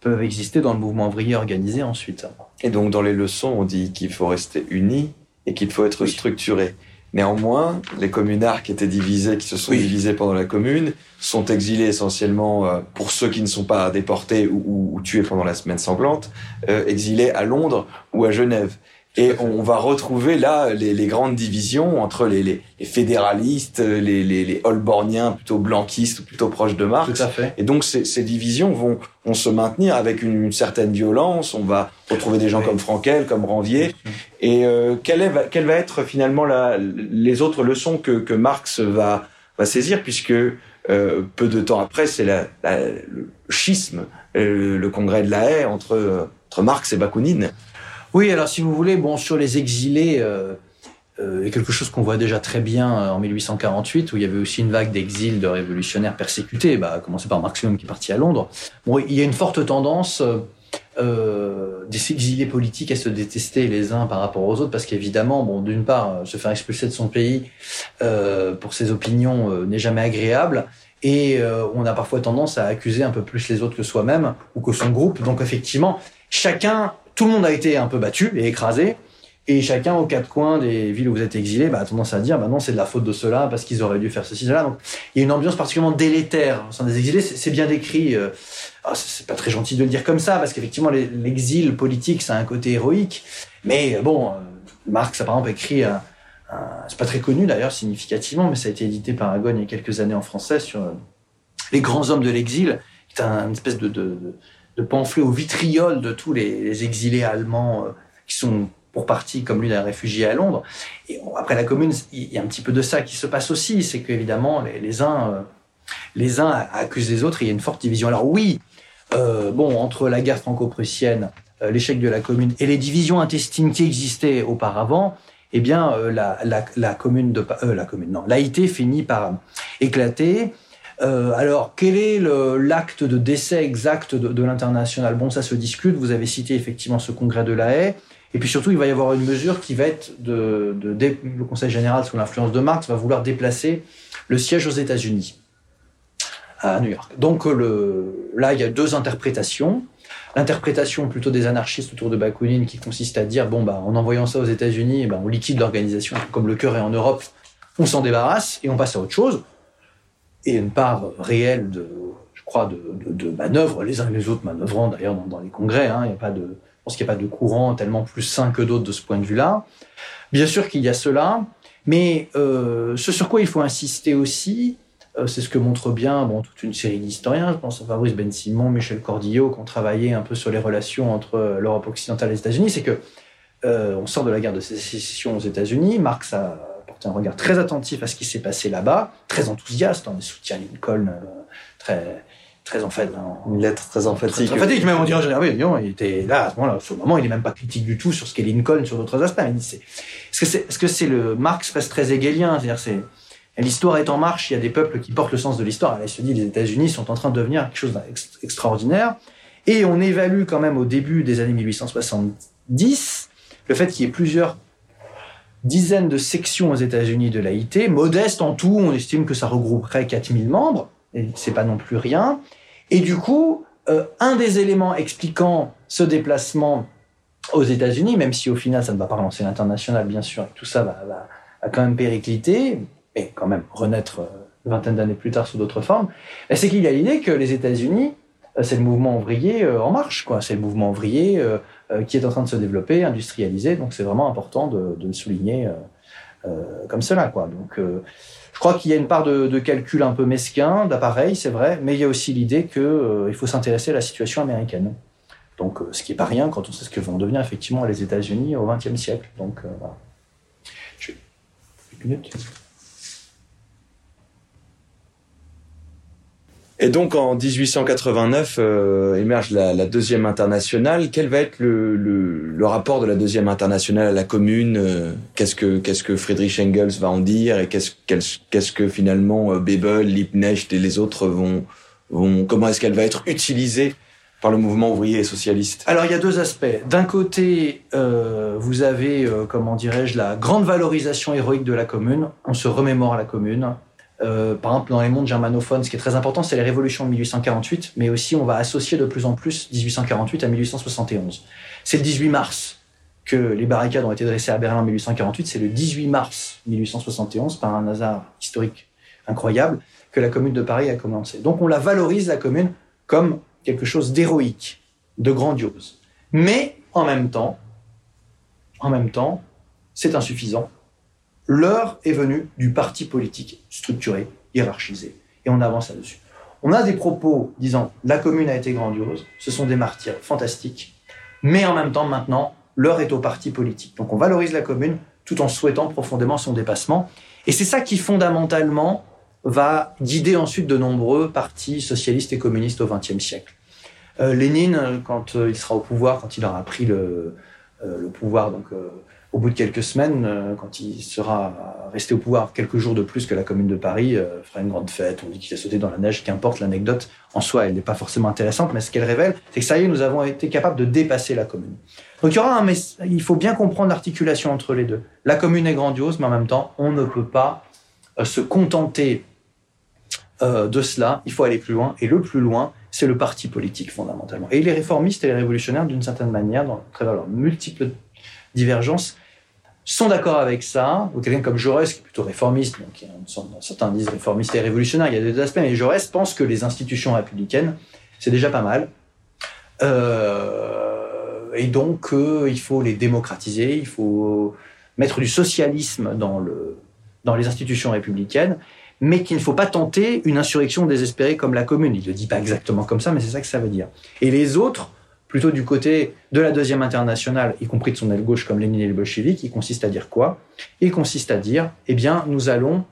peuvent exister dans le mouvement ouvrier organisé ensuite. Et donc dans les leçons, on dit qu'il faut rester unis et qu'il faut être structuré. Néanmoins, les communards qui étaient divisés, qui se sont divisés pendant la commune, sont exilés essentiellement, euh, pour ceux qui ne sont pas déportés ou, tués pendant la semaine sanglante, euh, exilés à Londres ou à Genève. Et on va retrouver là les, grandes divisions entre les, fédéralistes, les, les, holborniens plutôt blanquistes plutôt proches de Marx. Tout à fait. Et donc ces, ces divisions vont, vont se maintenir avec une, certaine violence. On va retrouver des gens comme Frankel, comme Ranvier. Et euh, quelle, est, quelle va être finalement la, les autres leçons que, que Marx va, va saisir, puisque euh, peu de temps après, c'est la, le schisme, euh, le congrès de la haie entre, entre Marx et Bakounine. Oui, alors si vous voulez, bon, sur les exilés, euh, euh, quelque chose qu'on voit déjà très bien euh, en 1848, où il y avait aussi une vague d'exil de révolutionnaires persécutés, bah, à commencer par Marx qui est parti à Londres. Bon, il y a une forte tendance euh, des exilés politiques à se détester les uns par rapport aux autres, parce qu'évidemment, bon, d'une part, se faire expulser de son pays euh, pour ses opinions euh, n'est jamais agréable, et euh, on a parfois tendance à accuser un peu plus les autres que soi-même ou que son groupe. Donc effectivement, chacun, tout le monde a été un peu battu et écrasé, et chacun aux quatre coins des villes où vous êtes exilé bah, a tendance à dire bah non c'est de la faute de cela parce qu'ils auraient dû faire ceci cela. Donc il y a une ambiance particulièrement délétère au sein des exilés. C'est bien décrit euh, ah, c'est pas très gentil de le dire comme ça parce qu'effectivement l'exil politique ça a un côté héroïque. Mais bon euh, Marx par exemple écrit un, c'est pas très connu d'ailleurs significativement mais ça a été édité par Agon il y a quelques années en français sur euh, les grands hommes de l'exil c'est un espèce de, de, de, pamphlet au vitriol de tous les, exilés allemands qui sont pour partie comme lui d'un réfugié à Londres. Et après la commune, il y a un petit peu de ça qui se passe aussi, c'est qu'évidemment les, les uns, euh, les uns accusent les autres. Et il y a une forte division. Alors oui, euh, bon entre la guerre franco-prussienne, euh, l'échec de la commune et les divisions intestines qui existaient auparavant, eh bien euh, la, la, commune de euh, la commune non, l'AIT finit par éclater. Alors, quel est l'acte de décès exact de, de l'international? Bon, ça se discute. Vous avez cité effectivement ce congrès de la Haye. Et puis surtout, il va y avoir une mesure qui va être de, de, le Conseil général sous l'influence de Marx va vouloir déplacer le siège aux États-Unis à New York. Donc le, là, il y a deux interprétations. L'interprétation plutôt des anarchistes autour de Bakounine qui consiste à dire bon bah en envoyant ça aux États-Unis, ben, on liquide l'organisation comme le cœur est en Europe, on s'en débarrasse et on passe à autre chose. Et une part réelle de, je crois, de, manœuvres, les uns et les autres manœuvrant d'ailleurs dans, les congrès. Hein, n'y a pas de pense qu'il n'y a pas de courant tellement plus sain que d'autres de ce point de vue-là. Bien sûr qu'il y a cela, mais euh, ce sur quoi il faut insister aussi, euh, c'est ce que montre bien bon, toute une série d'historiens, je pense à Fabrice Ben-Simon, Michel Cordillo, qui ont travaillé un peu sur les relations entre euh, l'Europe occidentale et les États-Unis, c'est que on sort de la guerre de sécession aux États-Unis, Marx a porté un regard très attentif à ce qui s'est passé là-bas, très enthousiaste, en soutien Lincoln, très très en fait. Une lettre très emphatique. Très emphatique, même on dirait, oui, non, il était là, à ce moment-là, ce moment, il est même pas critique du tout sur ce qu'est Lincoln, sur d'autres aspects. Est-ce que c'est, est-ce que c'est le, Marx reste très hegelien, c'est-à-dire, c'est, l'histoire est en marche, il y a des peuples qui portent le sens de l'histoire. Elle se dit, les États-Unis sont en train de devenir quelque chose d'extraordinaire. Et on évalue quand même au début des années 1870 le fait qu'il y ait plusieurs dizaines de sections aux États-Unis de l'AIT, modeste en tout, on estime que ça regrouperait 4000 membres, et c'est pas non plus rien. Et du coup, euh, un des éléments expliquant ce déplacement aux États-Unis, même si au final ça ne va pas relancer l'international, bien sûr, et tout ça va, va, quand même péricliter, et quand même renaître euh, une vingtaine d'années plus tard sous d'autres formes, c'est qu'il y a l'idée que les États-Unis, c'est le mouvement ouvrier euh, en marche, quoi. C'est le mouvement ouvrier euh, euh, qui est en train de se développer, industrialiser. Donc c'est vraiment important de, le souligner comme cela, quoi. Donc je crois qu'il y a une part de, calcul un peu mesquin, d'appareil, c'est vrai, mais il y a aussi l'idée qu'il euh, faut s'intéresser à la situation américaine. Donc, euh, ce qui n'est pas rien quand on sait ce que vont devenir effectivement les États-Unis au XXe siècle. Donc, euh, voilà. Je... Une minute. Et donc en 1889 euh, émerge la, la, deuxième internationale. Quel va être le, le, le, rapport de la deuxième internationale à la commune euh, Qu'est-ce que qu'est-ce que Friedrich Engels va en dire et qu'est-ce qu'est-ce que finalement euh, Bebel, Liebknecht et les autres vont vont comment est-ce qu'elle va être utilisée par le mouvement ouvrier et socialiste? Alors il y a deux aspects. D'un côté, euh, vous avez euh, comment dirais-je la grande valorisation héroïque de la commune. On se remémore la commune euh, par exemple, dans les mondes germanophones, ce qui est très important, c'est les révolutions de 1848, mais aussi on va associer de plus en plus 1848 à 1871. C'est le 18 mars que les barricades ont été dressées à Berlin en 1848, c'est le 18 mars 1871, par un hasard historique incroyable, que la commune de Paris a commencé. Donc on la valorise, la commune, comme quelque chose d'héroïque, de grandiose. Mais en même temps, en même temps, c'est insuffisant l'heure est venue du parti politique structuré, hiérarchisé. Et on avance là-dessus. On a des propos disant la commune a été grandiose, ce sont des martyrs fantastiques, mais en même temps, maintenant, l'heure est au parti politique. Donc on valorise la commune tout en souhaitant profondément son dépassement. Et c'est ça qui fondamentalement va guider ensuite de nombreux partis socialistes et communistes au XXe siècle. Euh, Lénine, quand euh, il sera au pouvoir, quand il aura pris le, euh, pouvoir donc, au bout de quelques semaines, euh, quand il sera resté au pouvoir quelques jours de plus que la commune de Paris, euh, fera une grande fête, on dit qu'il a sauté dans la neige, qu'importe l'anecdote, en soi, elle n'est pas forcément intéressante, mais ce qu'elle révèle, c'est que ça y est, nous avons été capables de dépasser la commune. Donc il y aura un il faut bien comprendre l'articulation entre les deux. La commune est grandiose, mais en même temps, on ne peut pas euh, se contenter de cela, il faut aller plus loin, et le plus loin, c'est le parti politique fondamentalement. Et les réformistes et les révolutionnaires, d'une certaine manière, dans, à travers leurs multiples divergences, sont d'accord avec ça, ou quelqu'un comme Jaurès, qui est plutôt réformiste, donc certains disent réformiste et révolutionnaire, il y a des aspects, mais Jaurès pense que les institutions républicaines, c'est déjà pas mal. Euh, et donc, euh, il faut les démocratiser, il faut mettre du socialisme dans, dans les institutions républicaines, mais qu'il ne faut pas tenter une insurrection désespérée comme la commune. Il ne le dit pas exactement comme ça, mais c'est ça que ça veut dire. Et les autres plutôt du côté de la deuxième internationale, y compris de son aile gauche comme Lénine et les bolcheviks, il consiste à dire quoi? Il consiste à dire, eh bien, nous allons,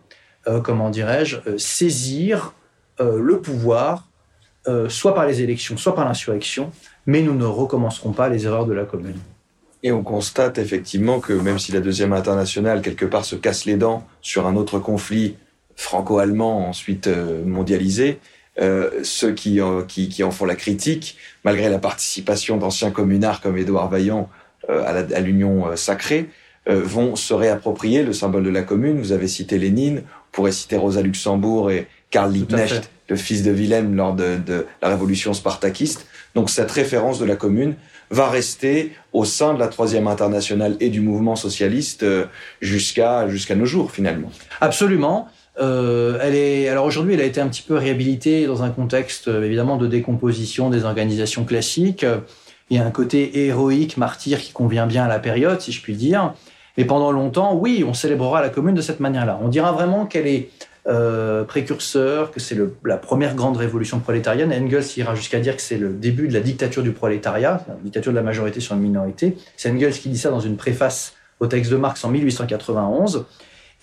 euh, comment dirais-je, euh, saisir euh, le pouvoir, soit par les élections, soit par l'insurrection, mais nous ne recommencerons pas les erreurs de la commune. Et on constate effectivement que même si la deuxième internationale, quelque part, se casse les dents sur un autre conflit franco-allemand, ensuite mondialisé, euh, ceux qui, qui, qui, en font la critique, malgré la participation d'anciens communards comme Édouard Vaillant euh, à l'Union euh, sacrée, vont se réapproprier le symbole de la commune. Vous avez cité Lénine, on pourrait citer Rosa Luxembourg et Karl Liebknecht, le fils de Wilhelm lors de, de, la révolution spartakiste. Donc cette référence de la commune va rester au sein de la troisième internationale et du mouvement socialiste jusqu'à jusqu'à nos jours finalement. Absolument. Euh, elle est, alors aujourd'hui, elle a été un petit peu réhabilitée dans un contexte euh, évidemment de décomposition des organisations classiques. Il y a un côté héroïque, martyr qui convient bien à la période, si je puis dire. Mais pendant longtemps, oui, on célébrera la Commune de cette manière-là. On dira vraiment qu'elle est euh, précurseur, que c'est la première grande révolution prolétarienne. Engels ira jusqu'à dire que c'est le début de la dictature du prolétariat, la dictature de la majorité sur une minorité. C'est Engels qui dit ça dans une préface au texte de Marx en 1891.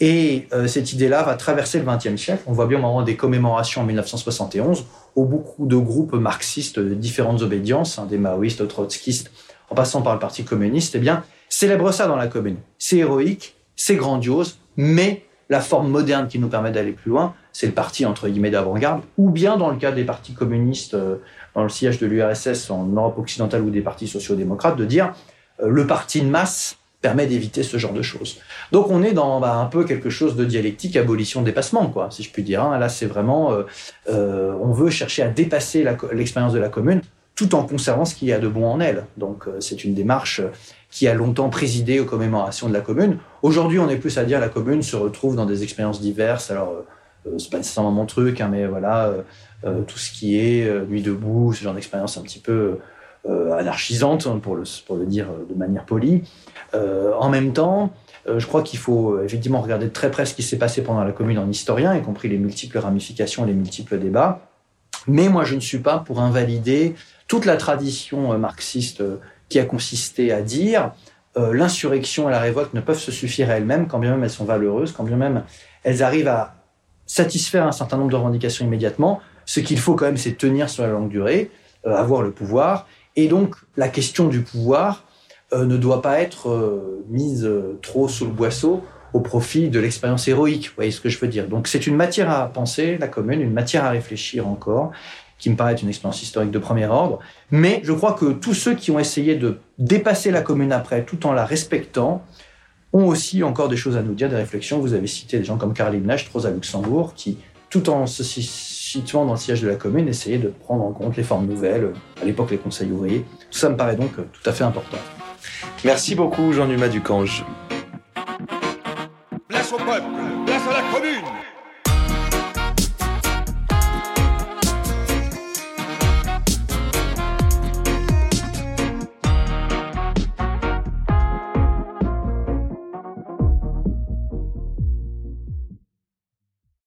Et euh, cette idée-là va traverser le XXe siècle. On voit bien au moment des commémorations en 1971, où beaucoup de groupes marxistes de différentes obédiences, hein, des maoïstes, trotskistes, en passant par le Parti communiste, eh bien, célèbrent ça dans la commune. C'est héroïque, c'est grandiose, mais la forme moderne qui nous permet d'aller plus loin, c'est le parti entre guillemets d'avant-garde, ou bien dans le cas des partis communistes euh, dans le siège de l'URSS en Europe occidentale ou des partis sociaux-démocrates, de dire euh, le parti de masse permet d'éviter ce genre de choses. Donc on est dans bah, un peu quelque chose de dialectique, abolition, dépassement, quoi, si je puis dire. Hein. Là, c'est vraiment, euh, euh, on veut chercher à dépasser l'expérience de la commune tout en conservant ce qu'il y a de bon en elle. Donc euh, c'est une démarche qui a longtemps présidé aux commémorations de la commune. Aujourd'hui, on est plus à dire la commune se retrouve dans des expériences diverses. Alors, c'est pas nécessairement mon truc, hein, mais voilà, tout ce qui est nuit debout, ce genre d'expérience un petit peu anarchisante, hein, pour le, dire de manière polie. Euh, en même temps, euh, je crois qu'il faut euh, effectivement regarder de très près ce qui s'est passé pendant la Commune en historien, y compris les multiples ramifications, les multiples débats. Mais moi, je ne suis pas pour invalider toute la tradition marxiste qui a consisté à dire l'insurrection et la révolte ne peuvent se suffire à elles-mêmes, quand bien même elles sont valeureuses, quand bien même elles arrivent à satisfaire un certain nombre de revendications immédiatement. Ce qu'il faut quand même, c'est tenir sur la longue durée, avoir le pouvoir. Et donc, la question du pouvoir, euh, ne doit pas être euh, mise euh, trop sous le boisseau au profit de l'expérience héroïque. Vous voyez ce que je veux dire Donc c'est une matière à penser, la commune, une matière à réfléchir encore, qui me paraît une expérience historique de premier ordre. Mais je crois que tous ceux qui ont essayé de dépasser la commune après, tout en la respectant, ont aussi encore des choses à nous dire, des réflexions. Vous avez cité des gens comme Karl Liebknecht, Rosa Luxembourg, qui, tout en se situant dans le siège de la commune, essayaient de prendre en compte les formes nouvelles, à l'époque les conseils ouvriers. Tout ça me paraît donc tout à fait important. Merci beaucoup, Jean-Dumas Ducange. Place au peuple, place à la commune